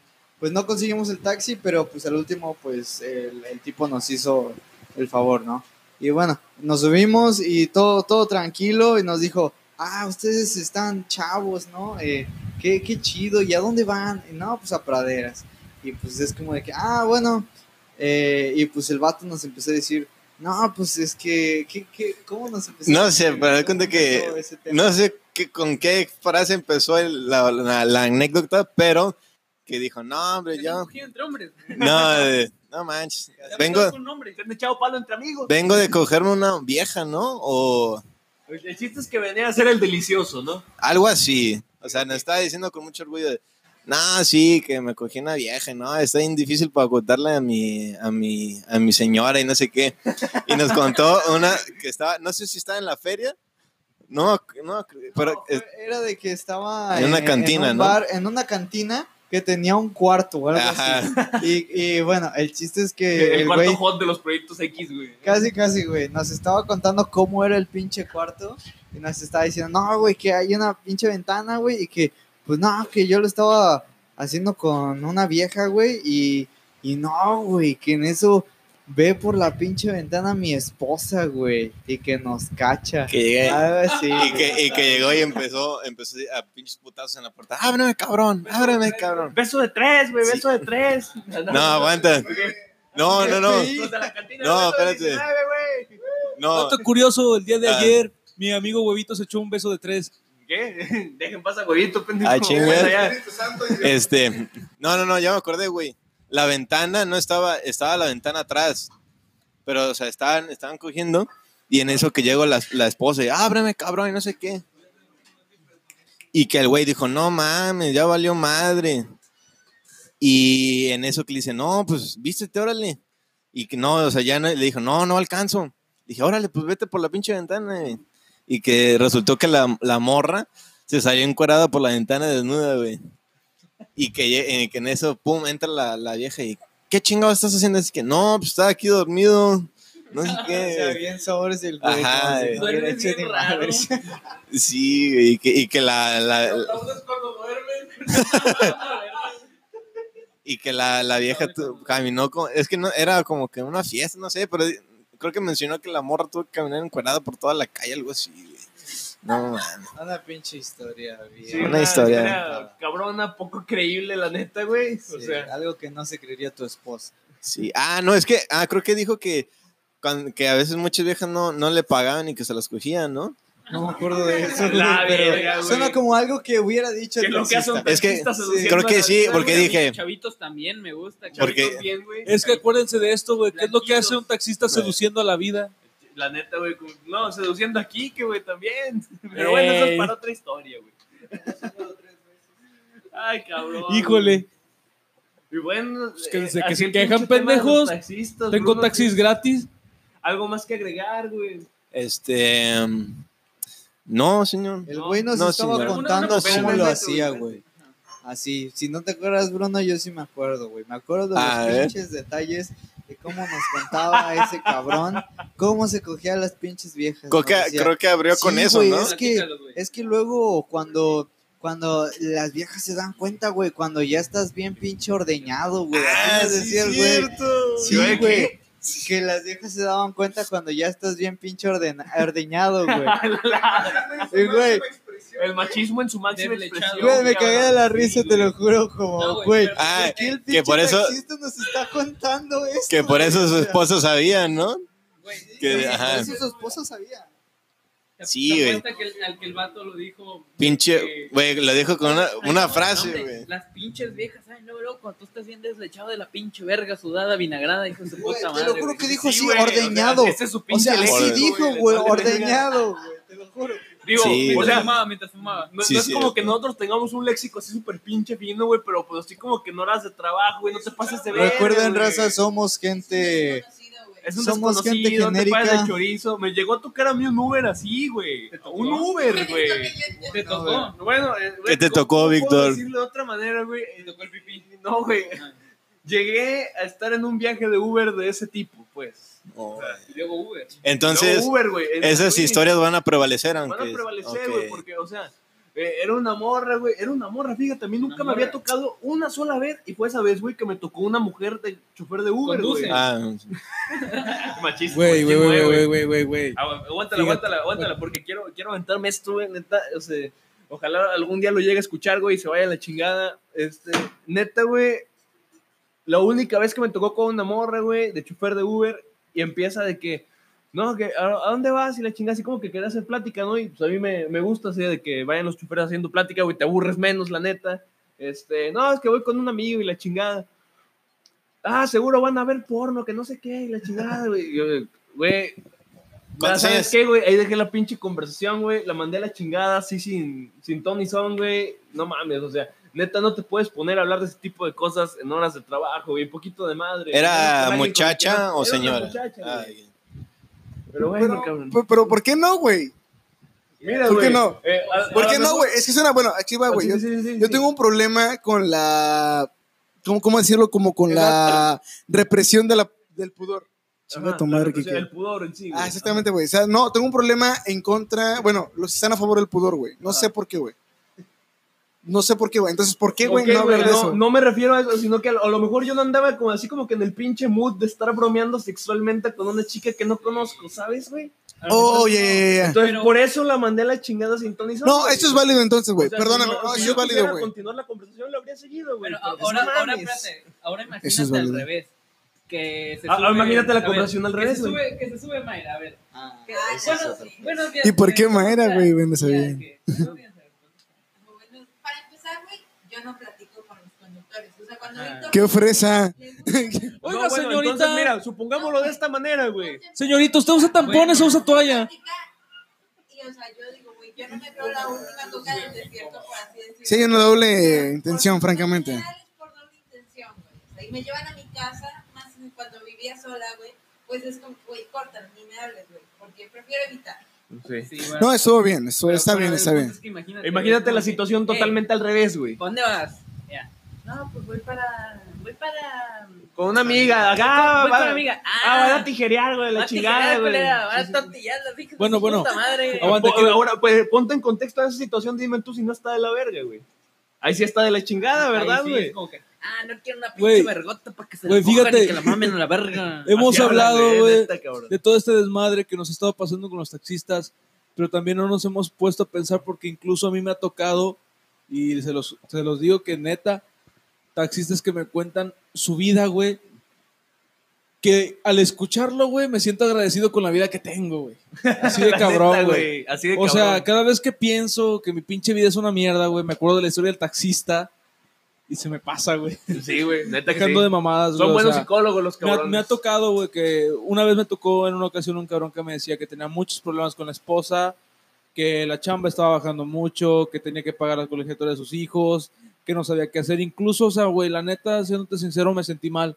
pues no conseguimos el taxi, pero pues al último pues el, el tipo nos hizo el favor, ¿no? Y bueno, nos subimos y todo, todo tranquilo y nos dijo, ah, ustedes están chavos, ¿no? Eh, qué, qué chido, ¿y a dónde van? Y no, pues a praderas. Y pues es como de que, ah, bueno, eh, y pues el vato nos empezó a decir, no, pues es que, ¿qué, qué, ¿cómo nos empezó? No a sé, decir? pero da ¿Cómo cuenta que empezó ese tema? No sé qué, con qué frase empezó el- la, la- la anécdota, pero que dijo, no, hombre, yo... entre hombres. No, de- no manches. Ya Vengo, me un nombre. Se han echado palo entre amigos. vengo de cogerme una vieja, ¿no? O El chiste es que venía a ser el delicioso, ¿no? algo así. O sea, nos estaba diciendo con mucho orgullo de, no, sí, que me cogí una vieja, ¿no? Está bien difícil para contarle a mi, a mi, a mi señora y no sé qué. Y nos contó una que estaba, no sé si estaba en la feria. No, no, pero... No, fue- era de que estaba en una cantina, un ¿no? bar- en una cantina que tenía un cuarto o algo así. Y, y bueno, el chiste es que El, el cuarto hot de los proyectos X, güey. casi casi güey nos estaba contando cómo era el pinche cuarto y nos estaba diciendo, "No, güey, que hay una pinche ventana, güey, y que pues no, que yo lo estaba haciendo con una vieja, güey, y y no, güey, que en eso ve por la pinche ventana mi esposa, güey, y que nos cacha. Que llegué, Algo así, Y que, y que llegó y empezó, empezó a pinches putazos en la puerta. Ábreme, cabrón, ábreme, cabrón. Beso de tres, güey, Sí. beso de tres. No, aguanta. No, no, no. No, espérate. 19, güey. No, Dato curioso, el día de Ah. ayer, mi amigo Huevito se echó un beso de tres. ¿Qué? Dejen pasar, huevito, pendejo. Ah. Bueno, ya. este, no, no, no, ya me acordé, güey. La ventana no estaba, estaba la ventana atrás. Pero, o sea, estaban, estaban cogiendo. Y en eso que llegó la, la esposa y, ábreme, cabrón, y no sé qué. Y que el güey dijo, no mames, ya valió madre. Y en eso que le dice, no, pues vístete, órale. Y que no, o sea, ya no- le dijo, no, no alcanzo. Dije, órale, pues vete por la pinche ventana. güey". Y que resultó que la, la morra se salió encuerada por la ventana desnuda, güey. Y que, eh, que en eso, pum, entra la, la vieja y, ¿qué chingado estás haciendo? Así que, no, pues estaba aquí dormido. No sé O sea, qué. bien sobres el güey. Ajá, si eh. Duermes bien ni raro. Sí, y que, y que la, la- cuando duermen. y que la, la vieja tu- caminó como, es que no, era como que una fiesta, no sé, pero creo que mencionó que la morra tuvo que caminar encuerada por toda la calle, algo así, güey. No, mames. Una pinche historia, bien. Sí, Una historia. cabrona, poco creíble, la neta, güey. O Sí, sea, algo que no se creería tu esposa. Sí, ah, no, es que, ah, creo que dijo que, que a veces muchas viejas no, no le pagaban y que se las cogían, ¿no? No me acuerdo de eso, güey, La pero verga, suena como algo que hubiera dicho que el lo que hace un taxista. Es que- seduciendo creo que sí, porque güey. dije- Chavitos también me gusta. Porque- Chavitos bien, güey. Es que acuérdense de esto, güey. ¿Qué es lo que hace un taxista seduciendo a la vida? La neta, güey. como- No, seduciendo aquí, que güey, también. Pero bueno, eso es para otra historia, güey. Ay, cabrón. Híjole, Y bueno, Pues que eh, que se quejan, pendejos, taxistas, tengo Bruno, taxis ¿sí? gratis. Algo más que agregar, güey. Este, mm, no, señor. El güey nos No, estaba señor. contando cómo pena, lo hacía, güey. Así, si no te acuerdas, Bruno, yo sí me acuerdo, güey. Me acuerdo de A los ver. pinches detalles de cómo nos contaba ese cabrón, cómo se cogía a las pinches viejas. Creo que, decía. creo que abrió Sí, con eso, güey, ¿no? Es que, güey. es que luego cuando, cuando las viejas se dan cuenta, güey, cuando ya estás bien pinche ordeñado, güey. Así Ah, nos sí, decía el güey. cierto. Sí, ¿Güey, güey. qué? Que las viejas se daban cuenta cuando ya estás bien pinche ordena- ordeñado, güey. Sí, güey. El machismo en su máxima expresión. Güey, me cagué de la risa, te lo juro, como, No, güey, Ah, ¿por qué el que por eso- nos está contando esto? Que por eso su esposo sabía, ¿no? Güey, Que- ¿te- ajá. Por eso su esposa sabía. te- Sí, te güey. que el- al que el vato lo dijo. Pinche, güey, lo dijo con una, Ay, una no, frase, güey. Las pinches viejas, ay, no, loco, tú estás bien deslechado de la pinche verga sudada, vinagrada, hijo de su Güey, puta te madre. lo juro que dijo Sí, así, güey, o sea, ordeñado. ese es su O sea, así dijo, güey, ordeñado, güey, te lo juro. Digo, Sí, o Mientras sea, fumaba, mientras fumaba. no, Sí, no es sí. como que nosotros tengamos un léxico así súper pinche fino, güey, pero pues así como que no horas de trabajo, güey, no te pases de ver. Recuerden, raza, somos gente... Es un somos gente genérica. de chorizo. Me llegó a tocar a mí un Uber así, güey. Un Uber, güey. Te tocó. Bueno, eh, güey, ¿Qué te ¿cómo- tocó, Víctor? decirlo de otra manera, güey? Te tocó el pipí. No, güey. Llegué a estar en un viaje de Uber de ese tipo, pues. Y luego Uber. Entonces, Luego Uber, güey. esas Güey, historias van a prevalecer, Van aunque... a prevalecer, güey, porque, o sea, eh, era una morra, güey, era una morra, fíjate, a mí nunca Una me había tocado una sola vez, y fue esa vez, güey, que me tocó una mujer de chofer de Uber, Conduce. güey. Ah, Machista. Güey, güey, machista, güey, güey, güey, güey, güey. Agu- Aguántala, Fíjate. aguántala, aguántala, porque quiero, quiero aventarme esto, güey, neta, o sea, ojalá algún día lo llegue a escuchar, güey, y se vaya a la chingada, este, neta, güey, la única vez que me tocó con una morra, güey, de chofer de Uber, y empieza de que, no, que, ¿a, dónde vas? Y la chingada, así como que quería hacer plática, ¿no? Y pues a mí me, me gusta, así, de que vayan los choferes haciendo plática, güey, te aburres menos, la neta, este, no, es que voy con un amigo y la chingada. Ah, seguro van a ver porno, que no sé qué, y la chingada, güey. Y Güey, ¿Cuántos ¿sabes años? qué, güey? Ahí dejé la pinche conversación, güey. La mandé a la chingada, así sin, sin ton ni son, güey. No mames, o sea, neta, no te puedes poner a hablar de ese tipo de cosas en horas de trabajo, güey. Un poquito de madre. ¿Era muchacha o señora? muchacha, güey. Pero bueno, Pero, cabrón. pero, pero, ¿por qué no, güey? Mira, ¿por qué güey, no? eh, a- ¿Por a qué no, güey? Es que suena, bueno, aquí va, güey. Sí, Yo, sí, sí, sí, yo sí. tengo un problema con la, ¿cómo, cómo decirlo? Como con la represión de la, del pudor. Chinga Ajá, tu madre, que represión, El pudor en sí, güey. Ah, exactamente, güey. O sea, no, tengo un problema en contra, bueno, los que están a favor del pudor, güey. No sé por qué, güey. No sé por qué, güey. Entonces, ¿por qué, güey, Ok, no hablar de no, eso? no me refiero a eso, sino que a lo, mejor yo no andaba como así como que en el pinche mood de estar bromeando sexualmente con una chica que no conozco, ¿sabes, güey? Oh, no. ya, ya. Entonces, Pero- por eso la mandé a la chingada sin ton ni son, No, eso es válido entonces, güey. O sea, Perdóname. si no- No, si eso es válido, güey. continuar la conversación, lo habría seguido, güey. Ahora, ahora, espérate, ahora Eso imagínate es al revés. Que se Ah, sube, imagínate la conversación al que revés, güey. sube, que se sube Mayra, a ver. Ah, Que- bueno, pedo. buenos días, ¿Y por qué güey. Mayra, güey? Bueno, está ya, bien. que- buenos días, a ver. Bueno, para empezar, güey, yo no platico con los conductores. O sea, cuando Ah. Víctor- ¡Qué gusta- Oiga, No, bueno, señorita. Entonces, mira, supongámoslo de esta manera, güey. Señorita, ¿usted usa tampones o usa toalla? Y, o sea, yo digo, güey, yo no me creo la última coca del desierto, por así decirlo. Sí, hay una doble intención, francamente. En general es por doble intención, güey. O sea, y me llevan a mi casa, más cuando vivía sola, güey, pues es como, güey, córtalo, ni me hables, güey, porque prefiero evitar. Sí, bueno. No, estuvo bien. Estuvo, está bien, está bien. es que imagínate, Imagínate la situación "Ey, totalmente al revés, güey. ¿pa' ¿Dónde vas? No, pues voy para. Voy para. Con una amiga, acá, voy con va- una amiga. Ah, van a tijerear, güey, la chingada, güey. culera, va a tortillar las hijas Bueno, bueno. puta madre. Que- Ahora, pues ponte en contexto a esa situación, dime tú si no está de la verga, güey. Ahí sí está de la chingada, ¿verdad, sí, güey? ah, no quiero una pinche vergota para que se cojan fíjate. y que la mamen a la verga. Hemos Así hablado, güey, de todo este desmadre que nos ha estado pasando con los taxistas, pero también no nos hemos puesto a pensar porque incluso a mí me ha tocado, y se los, se los digo que neta, taxistas que me cuentan su vida, güey, que al escucharlo, güey, me siento agradecido con la vida que tengo, güey. Así de cabrón, güey. Así de O sea, cada vez que pienso que mi pinche vida es una mierda, güey, me acuerdo de la historia del taxista y se me pasa, güey. Sí, güey, Dejando sí. de mamadas, güey. Son o buenos sea, psicólogos los me ha, cabrones. me ha tocado, güey, que una vez me tocó en una ocasión un cabrón que me decía que tenía muchos problemas con la esposa, que la chamba estaba bajando mucho, que tenía que pagar la colegiatura de sus hijos, que no sabía qué hacer. Incluso, o sea, güey, la neta, siéndote sincero, me sentí mal.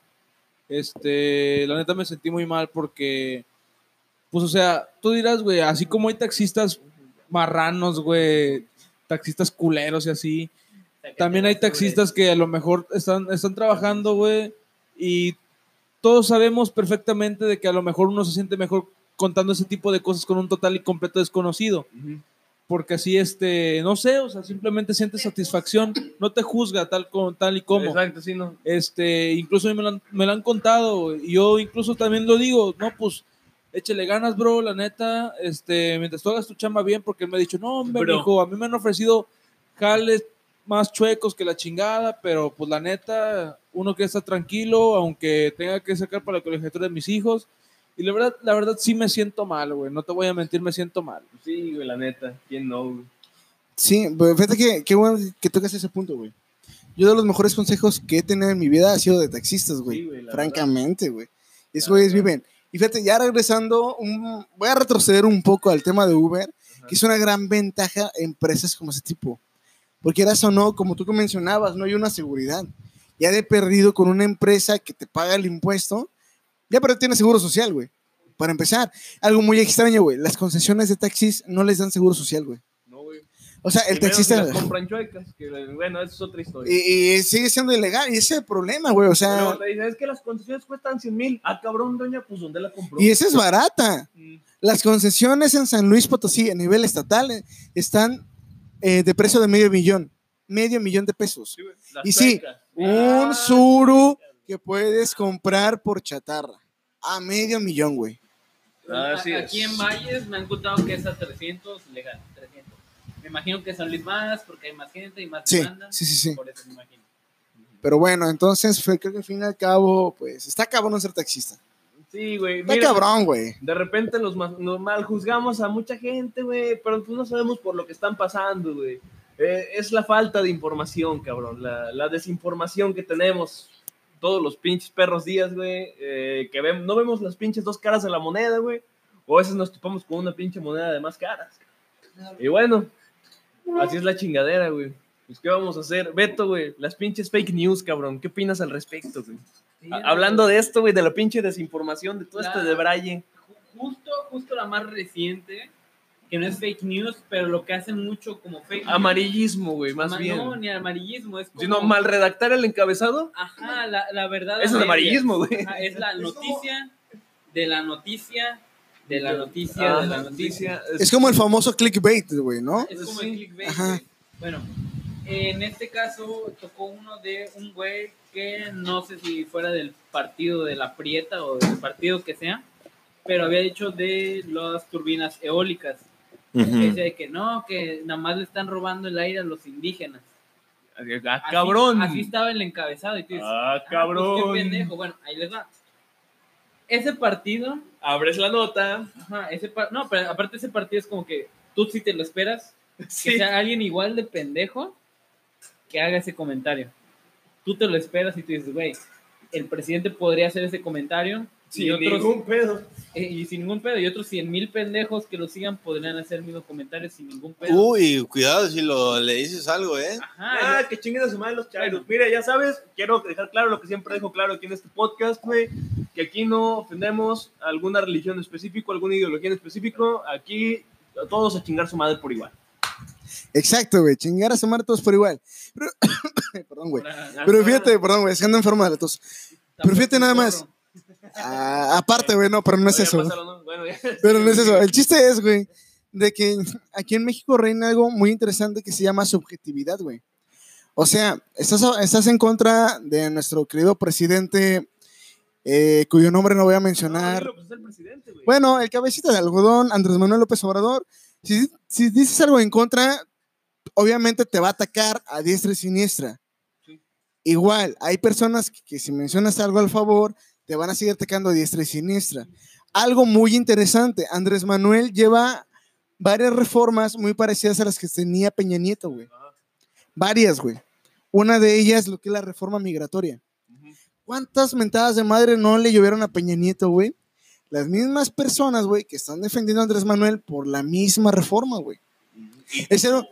Este, la neta me sentí muy mal porque, pues, o sea, tú dirás, güey, así como hay taxistas marranos, güey, taxistas culeros y así, también hay taxistas que a lo mejor están, están trabajando, güey, y todos sabemos perfectamente de que a lo mejor uno se siente mejor contando ese tipo de cosas con un total y completo desconocido. Ujú. Porque así, este, no sé, o sea, simplemente sientes satisfacción, no te juzga tal, como, tal y como. Exacto, sí, no. Este, incluso me lo, han, me lo han contado, y yo incluso también lo digo, no, pues, échale ganas, bro, la neta, este, mientras tú hagas tu chamba bien, porque él me ha dicho, no, hombre, Bro. mijo, a mí me han ofrecido jales más chuecos que la chingada, pero pues la neta, uno quiere estar tranquilo, aunque tenga que sacar para la colegiatura de mis hijos, y la verdad, la verdad sí me siento mal, güey, no te voy a mentir, me siento mal. Sí, güey, la neta. ¿Quién no, güey? Sí, pues, fíjate que qué bueno que tocas ese punto, güey. Yo de los mejores consejos que he tenido en mi vida ha sido de taxistas, güey. Sí, güey, la francamente, güey. Esos güeyes viven. Y fíjate, ya regresando, un- voy a retroceder un poco al tema de Uber, que es una gran ventaja en empresas como ese tipo. Porque eras o no, como tú que mencionabas, no hay una seguridad. Ya de perdido con una empresa que te paga el impuesto, ya pero tiene seguro social, güey. Para empezar, algo muy extraño, güey. Las concesiones de taxis no les dan seguro social, güey. No, güey. O sea, el Primero taxista... las compran chuecas, que, bueno, eso es otra historia. Y, y sigue siendo ilegal, y ese es el problema, güey. O sea, Pero te dicen, es que las concesiones cuestan 100 mil. Ah, cabrón, doña, pues ¿dónde la compró? y esa es barata. Mm, Las concesiones en San Luis Potosí a nivel estatal eh, están eh, de precio de medio millón. Medio millón de pesos. sí, Y sí. Un Ah, suru que puedes comprar por chatarra. A medio millón, güey. Así A- Aquí en Valles me han contado que es a 300 legal, 300. Me imagino que Luis más porque hay más gente y más Sí, demanda. sí, sí, sí. Por eso me imagino. Pero bueno, entonces fue, creo que al fin y al cabo, pues está cabrón ser taxista. Sí, güey. Está mira, cabrón, güey. De repente los nos mal juzgamos a mucha gente, güey, pero pues no sabemos por lo que están pasando, güey. Eh, es la falta de información, cabrón, la, la desinformación que tenemos todos los pinches perros días, güey, eh, que no vemos las pinches dos caras de la moneda, güey, o a veces nos topamos con una pinche moneda de más caras. Y bueno, así es la chingadera, güey. Pues, ¿qué vamos a hacer? Beto, güey, las pinches fake news, cabrón, ¿qué opinas al respecto, güey? Sí, Hablando de esto, güey, de la pinche desinformación, de todo La- este de Braille. Ju- Justo, justo la más reciente, que no es fake news, pero lo que hacen mucho como fake news. Amarillismo, güey, más Ma- bien. No, ni amarillismo, es como... Sino mal redactar el encabezado. Ajá, la, la verdad. Eso es amarillismo, güey. Es la noticia de la noticia de la noticia Ah, de la noticia. Es como el famoso clickbait, güey, ¿no? Es como Sí. el clickbait. Ajá. güey. Bueno, en este caso tocó uno de un güey que no sé si fuera del partido de la Prieta o del partido que sea, pero había dicho de las turbinas eólicas. Que decía de que no, que nada más le están robando el aire a los indígenas. Ah, Así- cabrón. Así, estaba el encabezado. Y tú dices, Ah, "Ah, pues, cabrón. qué pendejo. Bueno, ahí les va. Ese partido, Abres la nota. ajá, ese no, pero aparte ese partido es como que tú sí te lo esperas, Sí. que sea alguien igual de pendejo que haga ese comentario. Tú te lo esperas y tú dices, güey, el presidente podría hacer ese comentario y Sin otros, ningún pedo. eh, y sin ningún pedo, y otros 100 mil pendejos que lo sigan podrían hacer el mismo comentario sin ningún pedo. Uy, cuidado si lo, le dices algo, ¿eh? Ajá, Ah, que chinguen a su madre los chairos. Mira, ya sabes, quiero dejar claro lo que siempre dejo claro aquí en este podcast, güey, que aquí no ofendemos a alguna religión específica, alguna ideología en específico. Aquí todos a chingar su madre por igual. Exacto, güey. Chingar a su madre todos por igual. Pero, perdón, güey. Pero fíjate, perdón, güey, es que ando enfermo de la tos. pero fíjate nada más. Ah, aparte, güey, no, pero no es eso. pásalo, ¿no? Bueno, ya. Pero no es eso. El chiste es, güey, de que aquí en México reina algo muy interesante que se llama subjetividad, güey. O sea, estás, estás en contra de nuestro querido presidente, eh, cuyo nombre no voy a mencionar. pues el. Bueno, el cabecita de algodón, Andrés Manuel López Obrador. Si, si dices algo en contra, obviamente te va a atacar a diestra y siniestra. Igual, hay personas que, que si mencionas algo al favor, te van a seguir atacando a diestra y siniestra. Algo muy interesante, Andrés Manuel lleva varias reformas muy parecidas a las que tenía Peña Nieto, güey. Varias, güey. Una de ellas, lo que es la reforma migratoria. ¿Cuántas mentadas de madre no le llovieron a Peña Nieto, güey? Las mismas personas, güey, que están defendiendo a Andrés Manuel por la misma reforma, güey.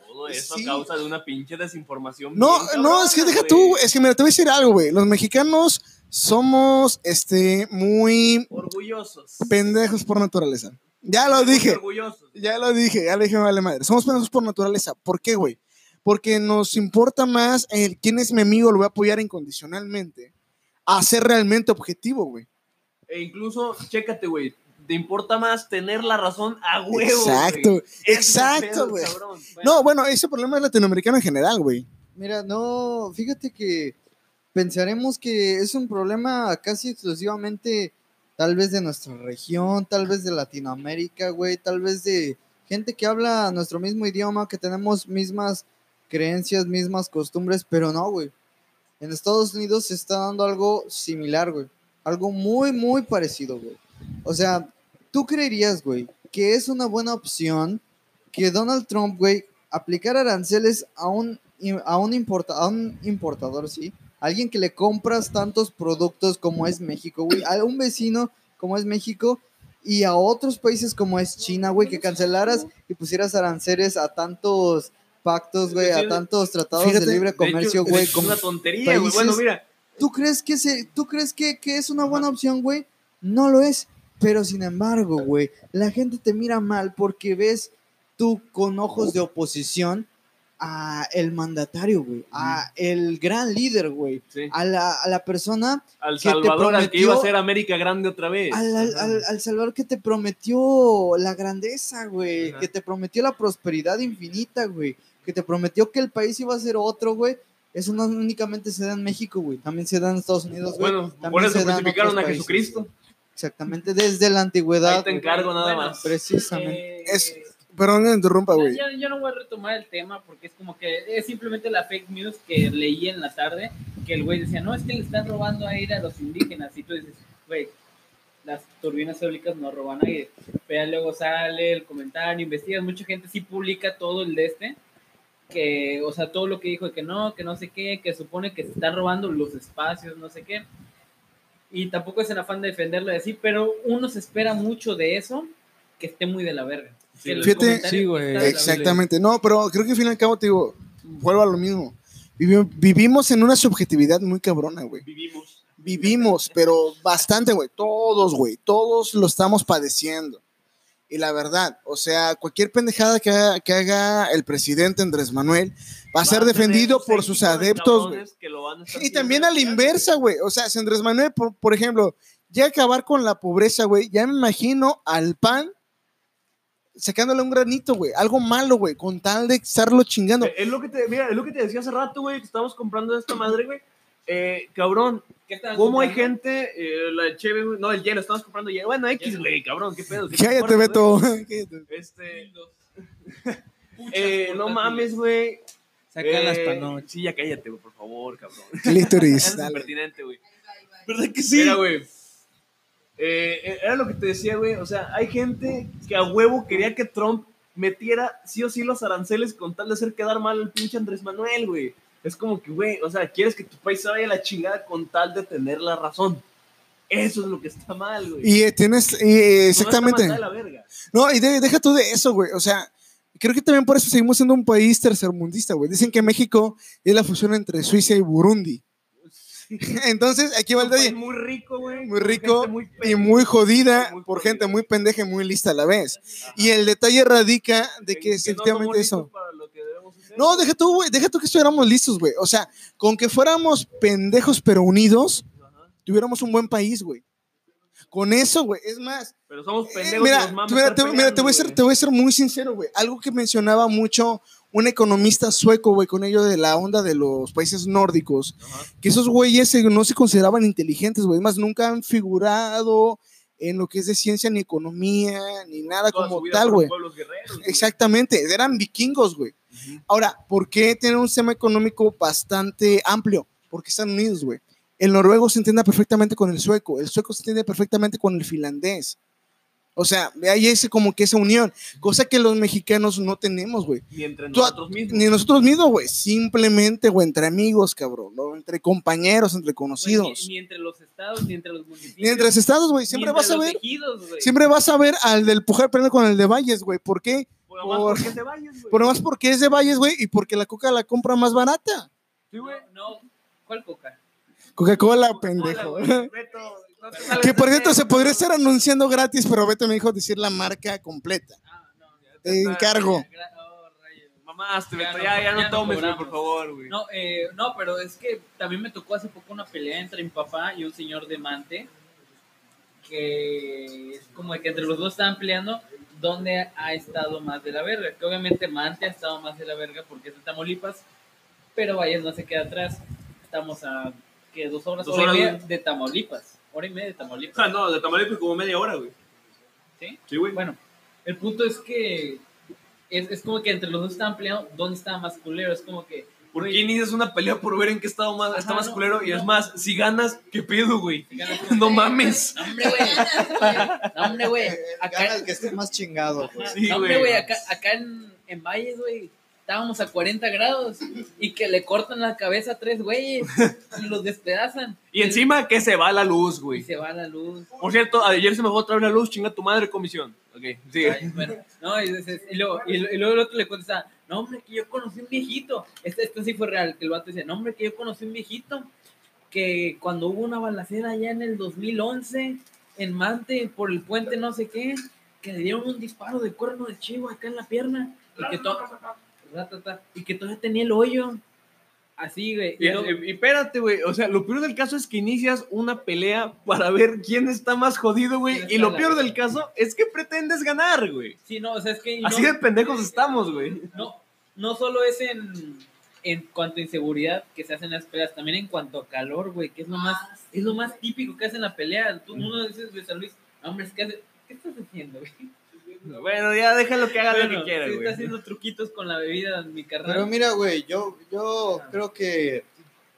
Todo eso sí. a causa de una pinche desinformación. No, no, es que deja tú, es que mira, te voy a decir algo, güey. Los mexicanos somos, este, muy Orgullosos. pendejos por naturaleza. Ya lo dije, Orgullosos. ya lo dije, ya lo dije, me vale madre. Somos pendejos por naturaleza. ¿Por qué, güey? Porque nos importa más el quién es mi amigo, lo voy a apoyar incondicionalmente, a ser realmente objetivo, güey. E incluso, chécate, güey. te importa más tener la razón a huevo. güey. Exacto, exacto, güey. No, bueno, ese problema es latinoamericano en general, güey. Mira, no, fíjate que pensaremos que es un problema casi exclusivamente tal vez de nuestra región, tal vez de Latinoamérica, güey, tal vez de gente que habla nuestro mismo idioma, que tenemos mismas creencias, mismas costumbres, pero no, güey. En Estados Unidos se está dando algo similar, güey. Algo muy, muy parecido, güey. O sea, tú creerías, güey, que es una buena opción que Donald Trump, güey, aplicar aranceles a un, a un, a un importador, ¿sí? Alguien que le compras tantos productos como es México, güey. A un vecino como es México y a otros países como es China, güey, que cancelaras y pusieras aranceles a tantos pactos, güey, a tantos tratados Fíjate, de libre De comercio, hecho, güey. Es una tontería, güey. Bueno, mira, ¿Tú crees que se, tú crees que, que es una buena opción, güey? No lo es. Pero sin embargo, güey, la gente te mira mal porque ves tú con ojos de oposición a el mandatario, güey, a el gran líder, güey, sí, a la, a la persona, al que te Salvador, al que iba a prometió- ser América grande otra vez. al, al, al- al Salvador que te prometió la grandeza, güey, Ajá. que te prometió la prosperidad infinita, güey, que te prometió que el país iba a ser otro, güey. Eso no únicamente se da en México, güey, también se da en Estados Unidos, güey. Bueno, también por eso se crucificaron a países. Jesucristo. Exactamente, desde la antigüedad. Ahí te güey. encargo nada Bueno, más. Precisamente. Eh, Es- Perdón que me interrumpa, güey. ya- ya no voy a retomar el tema porque es como que es simplemente la fake news que leí en la tarde, que el güey decía, no, es que le están robando aire a los indígenas. Y tú dices, güey, las turbinas eólicas no roban aire. Pero luego sale el comentario, investigas, mucha gente sí publica todo el de este, que, o sea, todo lo que dijo de que no, que no sé qué, que supone que se están robando los espacios, no sé qué. Y tampoco es en afán de defenderlo y así, pero uno se espera mucho de eso que esté muy de la verga. Fíjate- Sí, güey. Exactamente. No, pero creo que al fin y al cabo, te digo, vuelvo a lo mismo. Vivi- Vivimos en una subjetividad muy cabrona, güey. Vivimos. Vivimos, pero bastante, güey. Todos, güey. Todos lo estamos padeciendo. Y la verdad, o sea, cualquier pendejada que haga, que haga el presidente Andrés Manuel va a ser defendido por sus adeptos, güey. Y también a la inversa, güey. O sea, si Andrés Manuel, por, por ejemplo, llega a acabar con la pobreza, güey, ya me imagino al pan sacándole un granito, güey. Algo malo, güey, con tal de estarlo chingando. Eh, Es lo que te, mira, es lo que te decía hace rato, güey, que estábamos comprando esta madre, güey. Eh, cabrón, ¿Qué estaban ¿cómo hay gente, eh, la cheve, güey, no, el hielo, estamos comprando hielo. Bueno, X, güey, cabrón, qué pedo. ¿Qué te Cállate, importa, Beto. Este, eh, no mames, güey. Saca las Eh. Sí, ya cállate, güey, por favor, cabrón. Clítoris, Eres dale. impertinente, güey. ¿Verdad que Mira, güey. Eh, era lo que te decía, güey. O sea, hay gente que a huevo quería que Trump metiera sí o sí los aranceles con tal de hacer quedar mal al pinche Andrés Manuel, güey. Es como que, güey, o sea, quieres que tu país se vaya a la chingada con tal de tener la razón. Eso es lo que está mal, güey. Y eh, tienes, y, eh, No está exactamente. mandada la verga. No, y de- deja tú de eso, güey. O sea, creo que también por eso seguimos siendo un país tercermundista, güey. Dicen que México es la fusión entre Suiza y Burundi. Entonces, aquí va el detalle. muy rico, güey. Muy rico muy Y muy jodida muy por gente muy pendeja y muy lista a la vez. Y el detalle radica de que no efectivamente eso. No, deja tú, güey. Deja tú que estuviéramos listos, güey. O sea, con que fuéramos pendejos pero unidos, Ajá. tuviéramos un buen país, güey. Con eso, güey. Es más, Pero somos Eh, pendejos y mira, nos mira, te, mira, te voy a ser, te voy a ser muy sincero, güey. Algo que mencionaba mucho un economista sueco, güey, con ello de la onda de los países nórdicos, que esos güeyes no se consideraban inteligentes, güey. Más nunca han figurado en lo que es de ciencia ni economía ni nada Toda como tal, güey. Exactamente, eran vikingos, güey. Ahora, ¿por qué tienen un sistema económico bastante amplio? Porque están unidos, güey. El noruego se entiende perfectamente con el sueco, el sueco se entiende perfectamente con el finlandés. O sea, hay ese como que esa unión, cosa que los mexicanos no tenemos, güey. Ni entre Tú- nosotros mismos. Ni nosotros mismos, güey. Simplemente, güey, entre amigos, cabrón, ¿no? Entre compañeros, entre conocidos. Ni, ni entre los estados, ni entre los municipios. Ni entre estados, güey. ni Siempre entre vas a los ver, siempre vas a ver al del Pujar peleando con el de Valles, güey. ¿Por qué? Por más porque te vayas, güey. Por lo más porque es de Valles, güey, y porque la coca la compra más barata. Sí, güey. No, no, ¿cuál coca? Coca-Cola, pendejo. Te Que por cierto se podría estar anunciando gratis, pero Beto me dijo decir la marca completa. Ah, no, ya. Te encargo. Rayos. Mamaste, Ya no- ya, ya no tomes, güey, por favor, güey. No, eh, no, pero es que también me tocó hace poco una pelea entre mi papá y un señor de Mante que es como que entre los dos estaban peleando dónde ha estado más de la verga. Que obviamente Mante ha estado más de la verga porque es de Tamaulipas, pero Valles no se queda atrás. Estamos a que dos horas, Dos hora horas, de Tamaulipas. Hora y media de O Tamaulipas. sea, no, de Tamaulipas como media hora, güey. ¿Sí? Sí, güey. Bueno, el punto es que es, es como que entre los dos estaban peleando dónde estaba más culero. Es como que. ¿Por qué inicias una pelea por ver en qué estado más, está Ajá, más no, culero? Y no. es más, si ganas, ¿qué pedo, güey? si ganas- No mames. No, hombre, güey. No, hombre, güey. Acá, Ganas que esté más chingado, güey. Sí, no, hombre, güey. güey. Acá, acá en, en Valles, güey. Estábamos a 40 grados y que le cortan la cabeza a tres güeyes y los despedazan. Y encima que se va la luz, güey. se va la luz. Por cierto, ayer se me fue otra vez la luz, chinga tu madre, comisión. Ok, sigue. Ay, bueno, no, y, y luego, y, luego el otro le contesta, no, hombre, que yo conocí un viejito. Este, esto sí fue real, que el vato dice, no, hombre, que yo conocí un viejito que cuando hubo una balacera allá en el 2011 en Mante por el puente no sé qué, que le dieron un disparo de cuerno de chivo acá en la pierna y que, to- y que todavía tenía el hoyo. Así, güey. Y, Y espérate, güey. O sea, lo peor del caso es que inicias una pelea para ver quién está más jodido, güey. ¿Quién Y lo peor del caso es que pretendes ganar, güey. sí, no, o sea, es que... Así no- de pendejos estamos, güey. no, no solo es en, en cuanto a inseguridad que se hacen las peleas, también en cuanto a calor, güey, que es lo más, es lo más típico que hacen la pelea. Tú, uno dices de San Luis, "No, hombre, es que hace- ¿qué estás haciendo, güey? Bueno, ya déjalo que haga lo Bueno, que quiera, sí güey. está haciendo truquitos con la bebida, mi carnal. Pero mira, güey, yo, yo Ah. creo que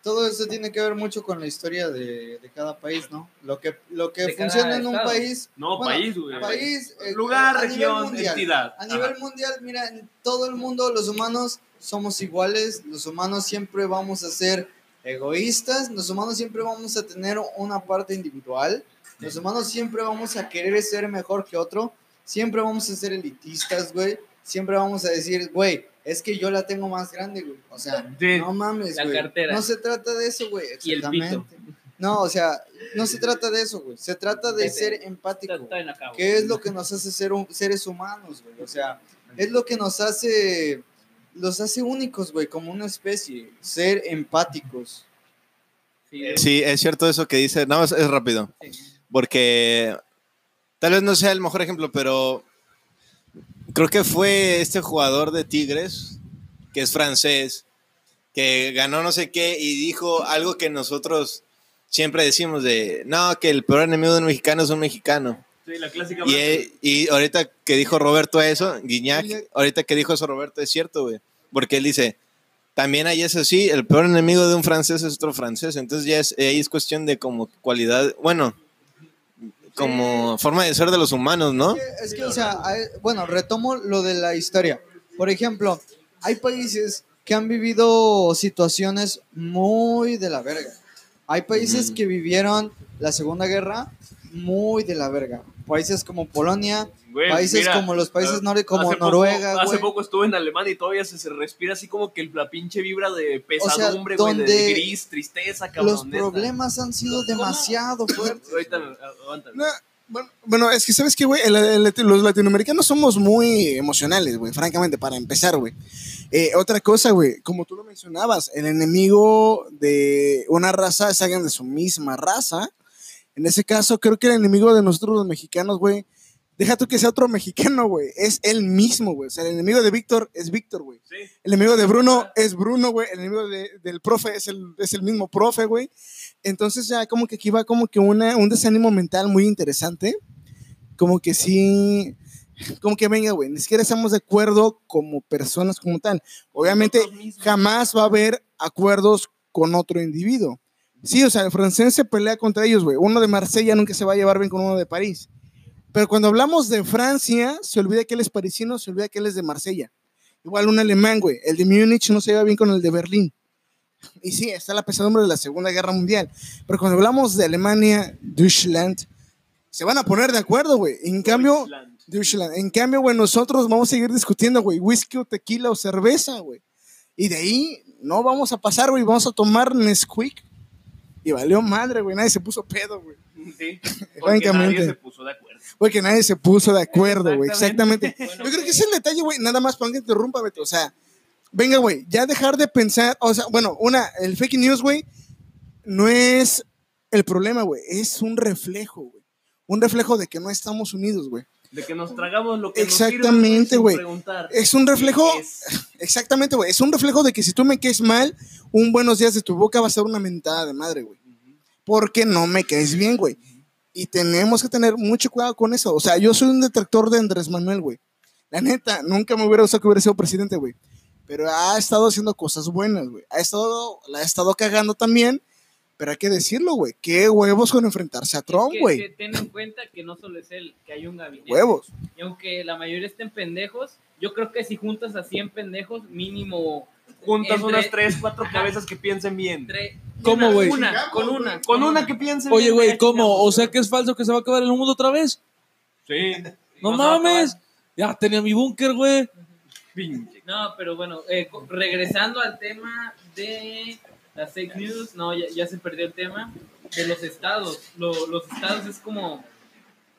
todo esto tiene que ver mucho con la historia de, de cada país, ¿no? Lo que, lo que De funciona en un estado. país. No, bueno, país, güey. País, eh, Lugar, región, mundial. entidad. A nivel mundial, mira, en todo el mundo los humanos somos iguales, los humanos siempre vamos a ser egoístas, los humanos siempre vamos a tener una parte individual, los humanos siempre vamos a querer ser mejor que otro, siempre vamos a ser elitistas, güey, siempre vamos a decir, güey, es que yo la tengo más grande, güey, o sea, Sí. no mames, La güey, cartera. no se trata de eso, güey, Y el pito. exactamente. No, o sea, no se trata de eso, güey, se trata de ser empático. ¿Qué es lo que nos hace ser un- seres humanos, güey? O sea, es lo que nos hace, los hace únicos, güey, como una especie, ser empáticos. Sí, es cierto eso que dice. Nada más es rápido. Sí. Porque tal vez no sea el mejor ejemplo, pero creo que fue este jugador de Tigres, que es francés, que ganó no sé qué y dijo algo que nosotros siempre decimos de, no, que el peor enemigo de un mexicano es un mexicano. Sí, la clásica. Y, él- y ahorita que dijo Roberto eso, Guiñac, ahorita que dijo eso Roberto es cierto, güey. Porque él dice, también ahí es así, el peor enemigo de un francés es otro francés. Entonces ya es, ahí es cuestión de como cualidad, bueno, como forma de ser de los humanos, ¿no? Es que, o sea, hay- bueno, retomo lo de la historia. Por ejemplo, hay países que han vivido situaciones muy de la verga. Hay países que vivieron la Segunda Guerra muy de la verga. Países como Polonia, Güey, países mira, como los países nórdicos, como hace poco- Noruega, Hace güey. poco estuve en Alemania y todavía se, se respira así como que la pinche vibra de sea, pesadumbre, güey, de- gris, tristeza, cabrón. Los problemas han sido demasiado fuertes. Ahorita. No, bueno, bueno, es que sabes que, güey, los latinoamericanos somos muy emocionales, güey, francamente, para empezar, güey. Eh, otra cosa, güey, como tú lo mencionabas, el enemigo de una raza es alguien de su misma raza. En ese caso, creo que el enemigo de nosotros los mexicanos, güey, deja tú que sea otro mexicano, güey, es él mismo, güey. O sea, el enemigo de Víctor es Víctor, güey. Sí. El enemigo de Bruno es Bruno, güey. El enemigo de- del profe es el, es el mismo profe, güey. Entonces ya como que aquí va como que una, un desánimo mental muy interesante. Como que sí, como que venga, güey, ni siquiera estamos de acuerdo como personas como tal. Obviamente jamás va a haber acuerdos con otro individuo. Sí, o sea, el francés se pelea contra ellos, güey. Uno de Marsella nunca se va a llevar bien con uno de París. Pero cuando hablamos de Francia, se olvida que él es parisino, se olvida que él es de Marsella. Igual un alemán, güey. El de Múnich no se lleva bien con el de Berlín. Y sí, está la pesadumbre de la Segunda Guerra Mundial. Pero cuando hablamos de Alemania, Deutschland, se van a poner de acuerdo, güey. En cambio, Deutschland. Deutschland. En cambio, güey, nosotros vamos a seguir discutiendo, güey, whisky o tequila o cerveza, güey. Y de ahí no vamos a pasar, güey, vamos a tomar Nesquik. Y valió madre, güey, nadie se puso pedo, güey. Sí, porque Francamente. nadie se puso de acuerdo. Güey, que nadie se puso de acuerdo, güey, Exactamente. exactamente. Yo creo que ese es el detalle, güey, nada más para que interrumpa, Beto. O sea, venga, güey, ya dejar de pensar, o sea, bueno, una, el fake news, güey, no es el problema, güey, es un reflejo, güey. un reflejo de que no estamos unidos, güey. De que nos tragamos lo que Exactamente, güey. Es un reflejo, exactamente, güey. Es un reflejo de que si tú me caes mal, un buenos días de tu boca va a ser una mentada de madre, güey. Porque no me caes bien, güey. Y tenemos que tener mucho cuidado con eso. O sea, yo soy un detractor de Andrés Manuel, güey. La neta, nunca me hubiera gustado que hubiera sido presidente, güey. Pero ha estado haciendo cosas buenas, güey. Ha estado, la ha estado cagando también. Pero hay que decirlo, güey. Qué huevos con enfrentarse a Trump, güey. que ten en cuenta que no solo es él, que hay un gabinete. Huevos. Y aunque la mayoría estén pendejos, yo creo que si juntas a 100 pendejos, mínimo. Juntas entre- unas tres, cuatro Ajá. cabezas que piensen bien. entre- ¿Cómo, una- güey? Una, con una. Con una que piensen Oye, bien. güey, ¿cómo? chingamos. O sea que es falso que se va a acabar el mundo otra vez. Sí. No Nos va a mames. acabar. Ya tenía mi búnker, güey. Pinche. No, pero bueno, eh, co- regresando al tema de las fake news, no, ya, ya se perdió el tema de los estados. Lo- los estados es como.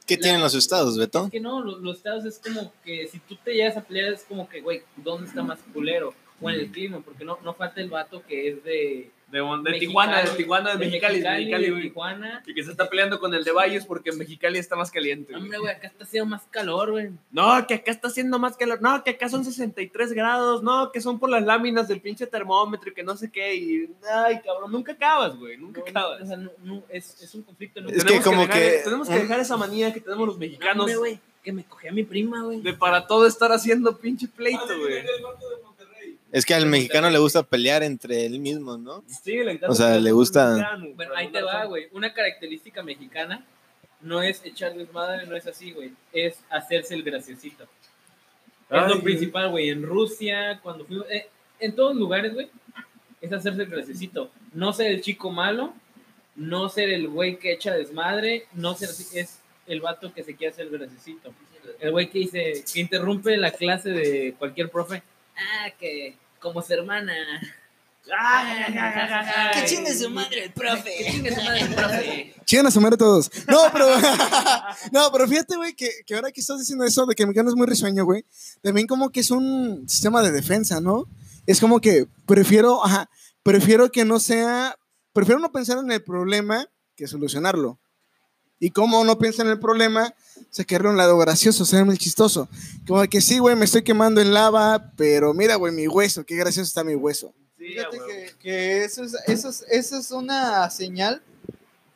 ¿Qué tienen los estados, Beto? Es que no, los, los estados es como que si tú te llegas a pelear, es como que, güey, ¿dónde está más culero? O en el clima, porque no, no falta el vato que es de. De, de Mexicali, Tijuana, de Tijuana, de Mexicali, de Mexicali, de güey. Tijuana. Y que se está peleando con el de Valles porque en Mexicali está más caliente. güey. Hombre, güey, acá está haciendo más calor, güey. No, que acá está haciendo más calor. No, que acá son 63 grados. No, que son por las láminas del pinche termómetro y que no sé qué. Y, ay, cabrón, nunca acabas, güey. Nunca No, no, acabas. o sea, no, no, es, es un conflicto. No, Es que Tenemos como dejar- que- Tenemos que un- dejar esa manía que tenemos los mexicanos Hombre, güey, que me cogí a mi prima, güey. de para todo estar haciendo pinche pleito, güey. Es que al mexicano le gusta pelear entre él mismo, ¿no? Sí, le encanta. O sea, le gusta- mexicano, Bueno, ahí te va, güey. Una característica mexicana no es echar desmadre, no es así, güey. Es hacerse el graciosito. Es lo principal, güey. En Rusia, cuando fuimos. eh, en todos lugares, güey. Es hacerse el graciosito. No ser el chico malo. No ser el güey que echa desmadre. No ser así. Es el vato que se quiere hacer el graciosito. El güey que dice. Que interrumpe la clase de cualquier profe. Ah, que. Como su hermana. Ay, Que chingue su madre el profe. Que chingue su madre el profe. Chingan a su madre todos. No, pero. no, pero fíjate, güey, que, que ahora que estás diciendo eso de que mexicano es muy risueño, güey. También como que es un sistema de defensa, ¿no? Es como que prefiero, ajá, prefiero que no sea. Prefiero no pensar en el problema que solucionarlo. Y como no piensa en el problema, sacarle un lado gracioso, ser el chistoso. Como que sí, güey, me estoy quemando en lava, pero mira, güey, mi hueso, qué gracioso está mi hueso. Sí, Fíjate que, que eso, es, eso, es, eso es una señal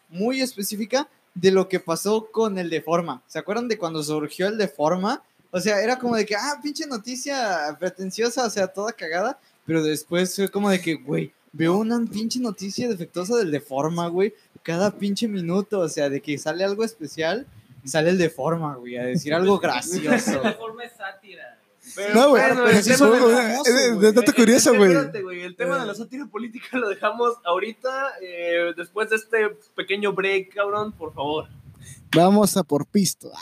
muy específica de lo que pasó con el Deforma. ¿Se acuerdan de cuando surgió el Deforma? O sea, era como de que, ah, pinche noticia pretenciosa, o sea, toda cagada, pero después fue como de que, güey, veo una pinche noticia defectuosa del Deforma, güey, cada pinche minuto, o sea, de que sale algo especial, sale el Deforma, güey, a decir algo gracioso. La forma es sátira. Pero, No, güey, bueno, pero sí es un- güey. dato Eh, curioso, espérate, güey, El tema de la sátira política lo dejamos ahorita, eh, después de este pequeño break, cabrón, por favor. Vamos a por pisto.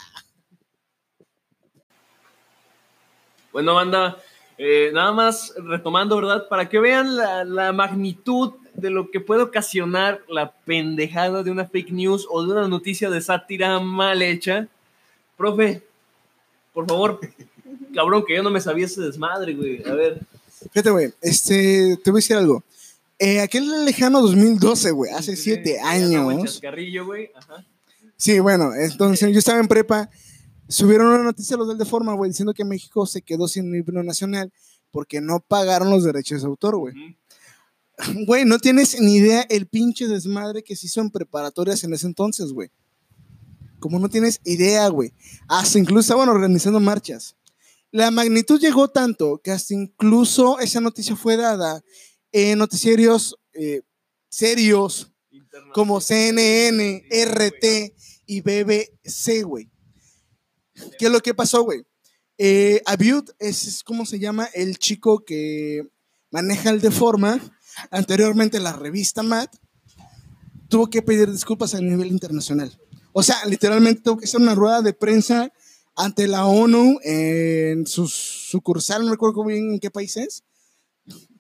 Bueno, banda, eh, nada más retomando, ¿verdad? Para que vean la, la magnitud de lo que puede ocasionar la pendejada de una fake news o de una noticia de sátira mal hecha. Profe, por favor, cabrón, que yo no me sabía ese desmadre, güey. A ver. Fíjate, güey, este, te voy a decir algo. Eh, aquel lejano 2012, güey, hace Sí, siete años. chascarrillo, güey. Ajá. Sí, bueno, entonces yo estaba en prepa. Subieron una noticia los del Deforma, güey, diciendo que México se quedó sin himno nacional porque no pagaron los derechos de autor, güey. Güey, no tienes ni idea el pinche desmadre que se hizo en preparatorias en ese entonces, güey. Como no tienes idea, güey. Hasta incluso estaban organizando marchas. La magnitud llegó tanto que hasta incluso esa noticia fue dada en noticiarios eh, serios como CNN, RT y BBC, güey. ¿Qué es lo que pasó, güey? Eh, Abiud es, es como se llama el chico que maneja el Deforma, anteriormente la revista Mad, tuvo que pedir disculpas a nivel internacional. O sea, literalmente tuvo que hacer una rueda de prensa ante la ONU en su sucursal, no recuerdo bien en qué país es,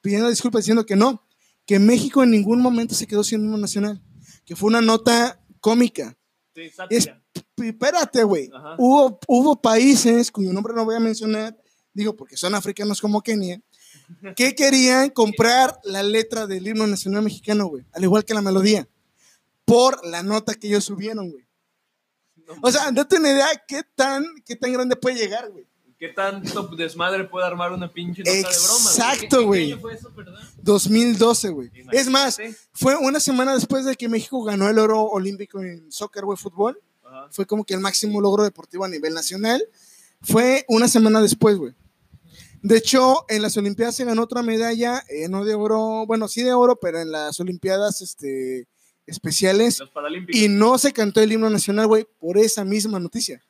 pidiendo disculpas diciendo que no, que México en ningún momento se quedó sin himno nacional, que fue una nota cómica. Sí, Es, sátira. espérate, güey. Hubo, hubo países cuyo nombre no voy a mencionar, digo porque son africanos como Kenia, que querían comprar la letra del himno nacional mexicano, güey, al igual que la melodía, por la nota que ellos subieron, güey. O sea, date una idea qué tan, qué tan grande puede llegar, güey. ¿Qué tanto desmadre puede armar una pinche nota de broma? güey? Exacto, ¿Qué güey. año fue eso, perdón? 2012, güey. Es más, fue una semana después de que México ganó el oro olímpico en soccer, güey, fútbol. Ajá. Fue como que el máximo logro deportivo a nivel nacional. Fue una semana después, güey. De hecho, en las Olimpiadas se ganó otra medalla, eh, no de oro, bueno, sí de oro, pero en las Olimpiadas este, especiales. Los. Y no se cantó el himno nacional, güey, por esa misma noticia.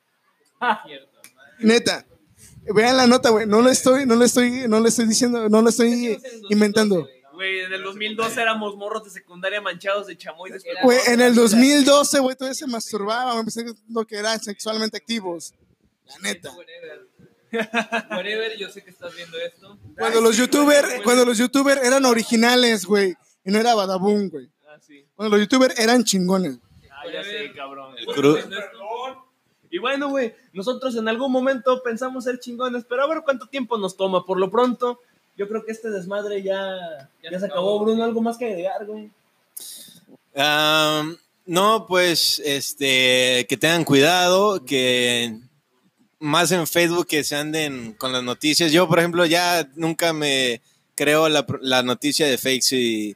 Neta. Vean la nota, güey. No lo estoy, no lo estoy, no lo estoy diciendo, no lo estoy inventando. Güey, en el 2012 éramos morros de secundaria manchados de chamoy. Güey, en el 2012, güey, todavía se masturbaba, güey, pensando que eran sexualmente activos. La neta. Whatever. Yo sé que estás viendo esto. Cuando los youtubers, cuando los youtubers eran originales, güey, y no era Badabun, güey. Ah, sí. Cuando los youtubers eran chingones. Ah, ya sé, cabrón. Cru- Y bueno, güey, nosotros en algún momento pensamos ser chingones, pero a ver cuánto tiempo nos toma. Por lo pronto, yo creo que este desmadre ya, ya, se acabó, Bruno. ¿Algo más que agregar, güey? Am, no, pues, este, que tengan cuidado, que más en Facebook que se anden con las noticias. Yo, por ejemplo, ya nunca me creo la, la noticia de fakes y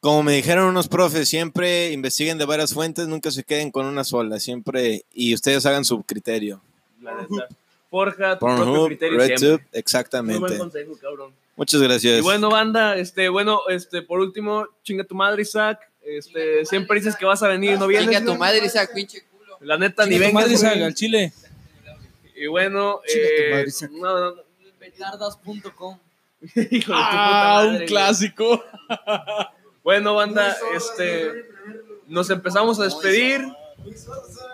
como me dijeron unos profes, siempre investiguen de varias fuentes, nunca se queden con una sola, siempre, y ustedes hagan su criterio. La neta. Forja tu propio criterio RedTube, siempre. Muy buen exactamente. consejo, cabrón. Muchas gracias. Y bueno, banda, este, bueno, este, por último, chinga tu madre, Isaac. Este, siempre dices que vas a venir y no vienes. Chinga tu madre, Isaac, pinche culo. La neta, ni Chinga tu vengas. madre. Isaac, al chile. Y bueno, Chinga tu eh, madre, Isaac. no, no, no. Petardas.com. Hijo de tu puta Ah, madre, un güey. clásico. Bueno, banda, este, nos empezamos a despedir.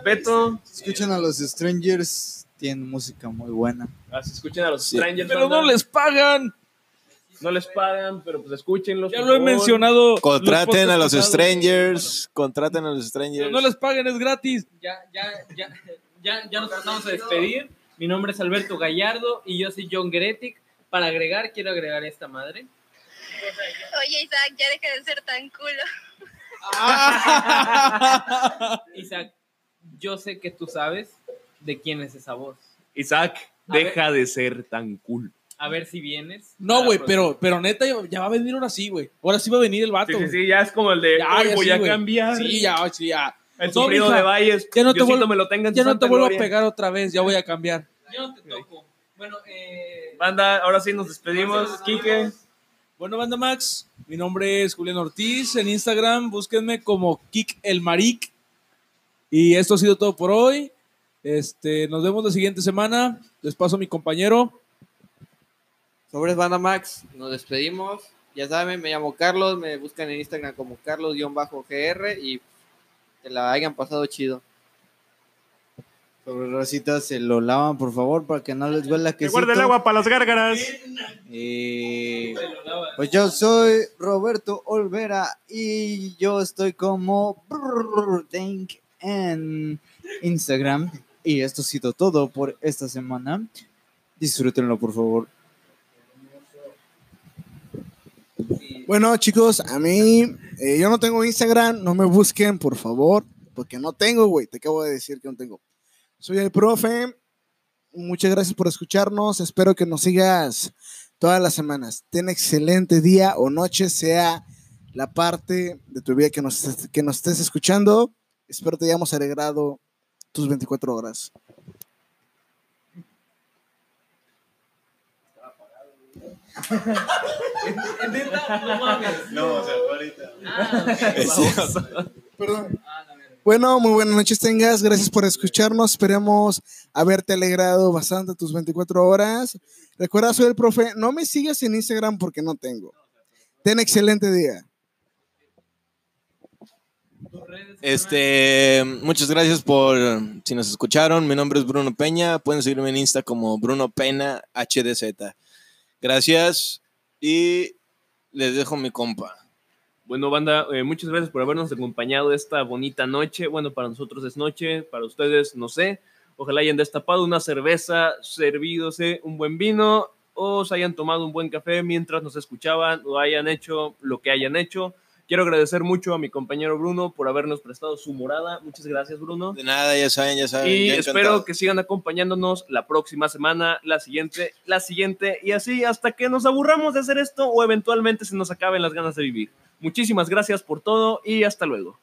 Beto, Escuchen a los Strangers, tienen música muy buena. ah, se escuchen a los Sí. Strangers. Pero no les pagan. no les pagan, pero pues escúchenlos. Ya lo he mencionado. Contraten los a los. Strangers, contraten a los Pero Strangers. no les paguen, es gratis. Ya, ya, ya, ya, ya nos pasamos a despedir. Mi nombre es Alberto Gallardo y yo soy John Gretic. Para agregar, quiero agregar esta madre. Oye, Isaac, ya deja de ser tan culo. Isaac, yo sé que tú sabes de quién es esa voz. Isaac, A ver. deja de ser tan cool. A ver si vienes. No, güey, pero, pero neta, ya- va a venir ahora sí, güey. Ahora sí va a venir el vato. Sí, sí, ya es como el de Ya, voy sí, a güey. cambiar. Sí, ya, sí, ya. El No, sufrido mija, de Valles. ya no te Diosito vuelvo- me lo tenga en Ya su no te santa vuelvo gloria. a pegar otra vez, ya voy a cambiar. Yo no te toco. Bueno, eh. Banda, ahora sí nos despedimos. Quique. Bueno, banda Max, mi nombre es Julián Ortiz. En Instagram, búsquenme como Kik el Maric. Y esto ha sido todo por hoy. Este, nos vemos la siguiente semana. Les paso a mi compañero. Sobres Banda Max, nos despedimos. Ya saben, me llamo Carlos, me buscan en Instagram como Carlos-GR y que la hayan pasado chido. Sobre Rosita, se lo lavan, por favor, para que no les huela que Guarda el agua para las gárgaras. Lava. pues yo soy Roberto Olvera y yo estoy como Think en Instagram. Y esto ha sido todo por esta semana. Disfrútenlo, por favor. Bueno, chicos, a mí, eh, yo no tengo Instagram, no me busquen, por favor, porque no tengo, güey, te acabo de decir que no tengo. Soy el profe, muchas gracias por escucharnos, espero que nos sigas todas las semanas. Ten excelente día o noche, sea la parte de tu vida que nos, estés- que nos estés escuchando. Espero te hayamos alegrado tus 24 horas. No mames. No, o sea, ahorita. Ah, Perdón. ah. Bueno, muy buenas noches tengas. Gracias por escucharnos. Esperemos haberte alegrado bastante tus 24 horas. Recuerda, soy el profe. No me sigas en Instagram porque no tengo. Ten excelente día. Este, muchas gracias por si nos escucharon. Mi nombre es Bruno Peña. Pueden seguirme en Insta como Bruno Pena HDZ. Gracias y les dejo mi compa. Bueno, banda, eh, muchas gracias por habernos acompañado esta bonita noche. Bueno, para nosotros es noche, para ustedes no sé. Ojalá hayan destapado una cerveza, servidose un buen vino o se hayan tomado un buen café mientras nos escuchaban o hayan hecho lo que hayan hecho. Quiero agradecer mucho a mi compañero Bruno por habernos prestado su morada. Muchas gracias, Bruno. De nada, ya saben, ya saben. Y espero que sigan acompañándonos la próxima semana, la siguiente, la siguiente y así hasta que nos aburramos de hacer esto o eventualmente se nos acaben las ganas de vivir. Muchísimas gracias por todo y hasta luego.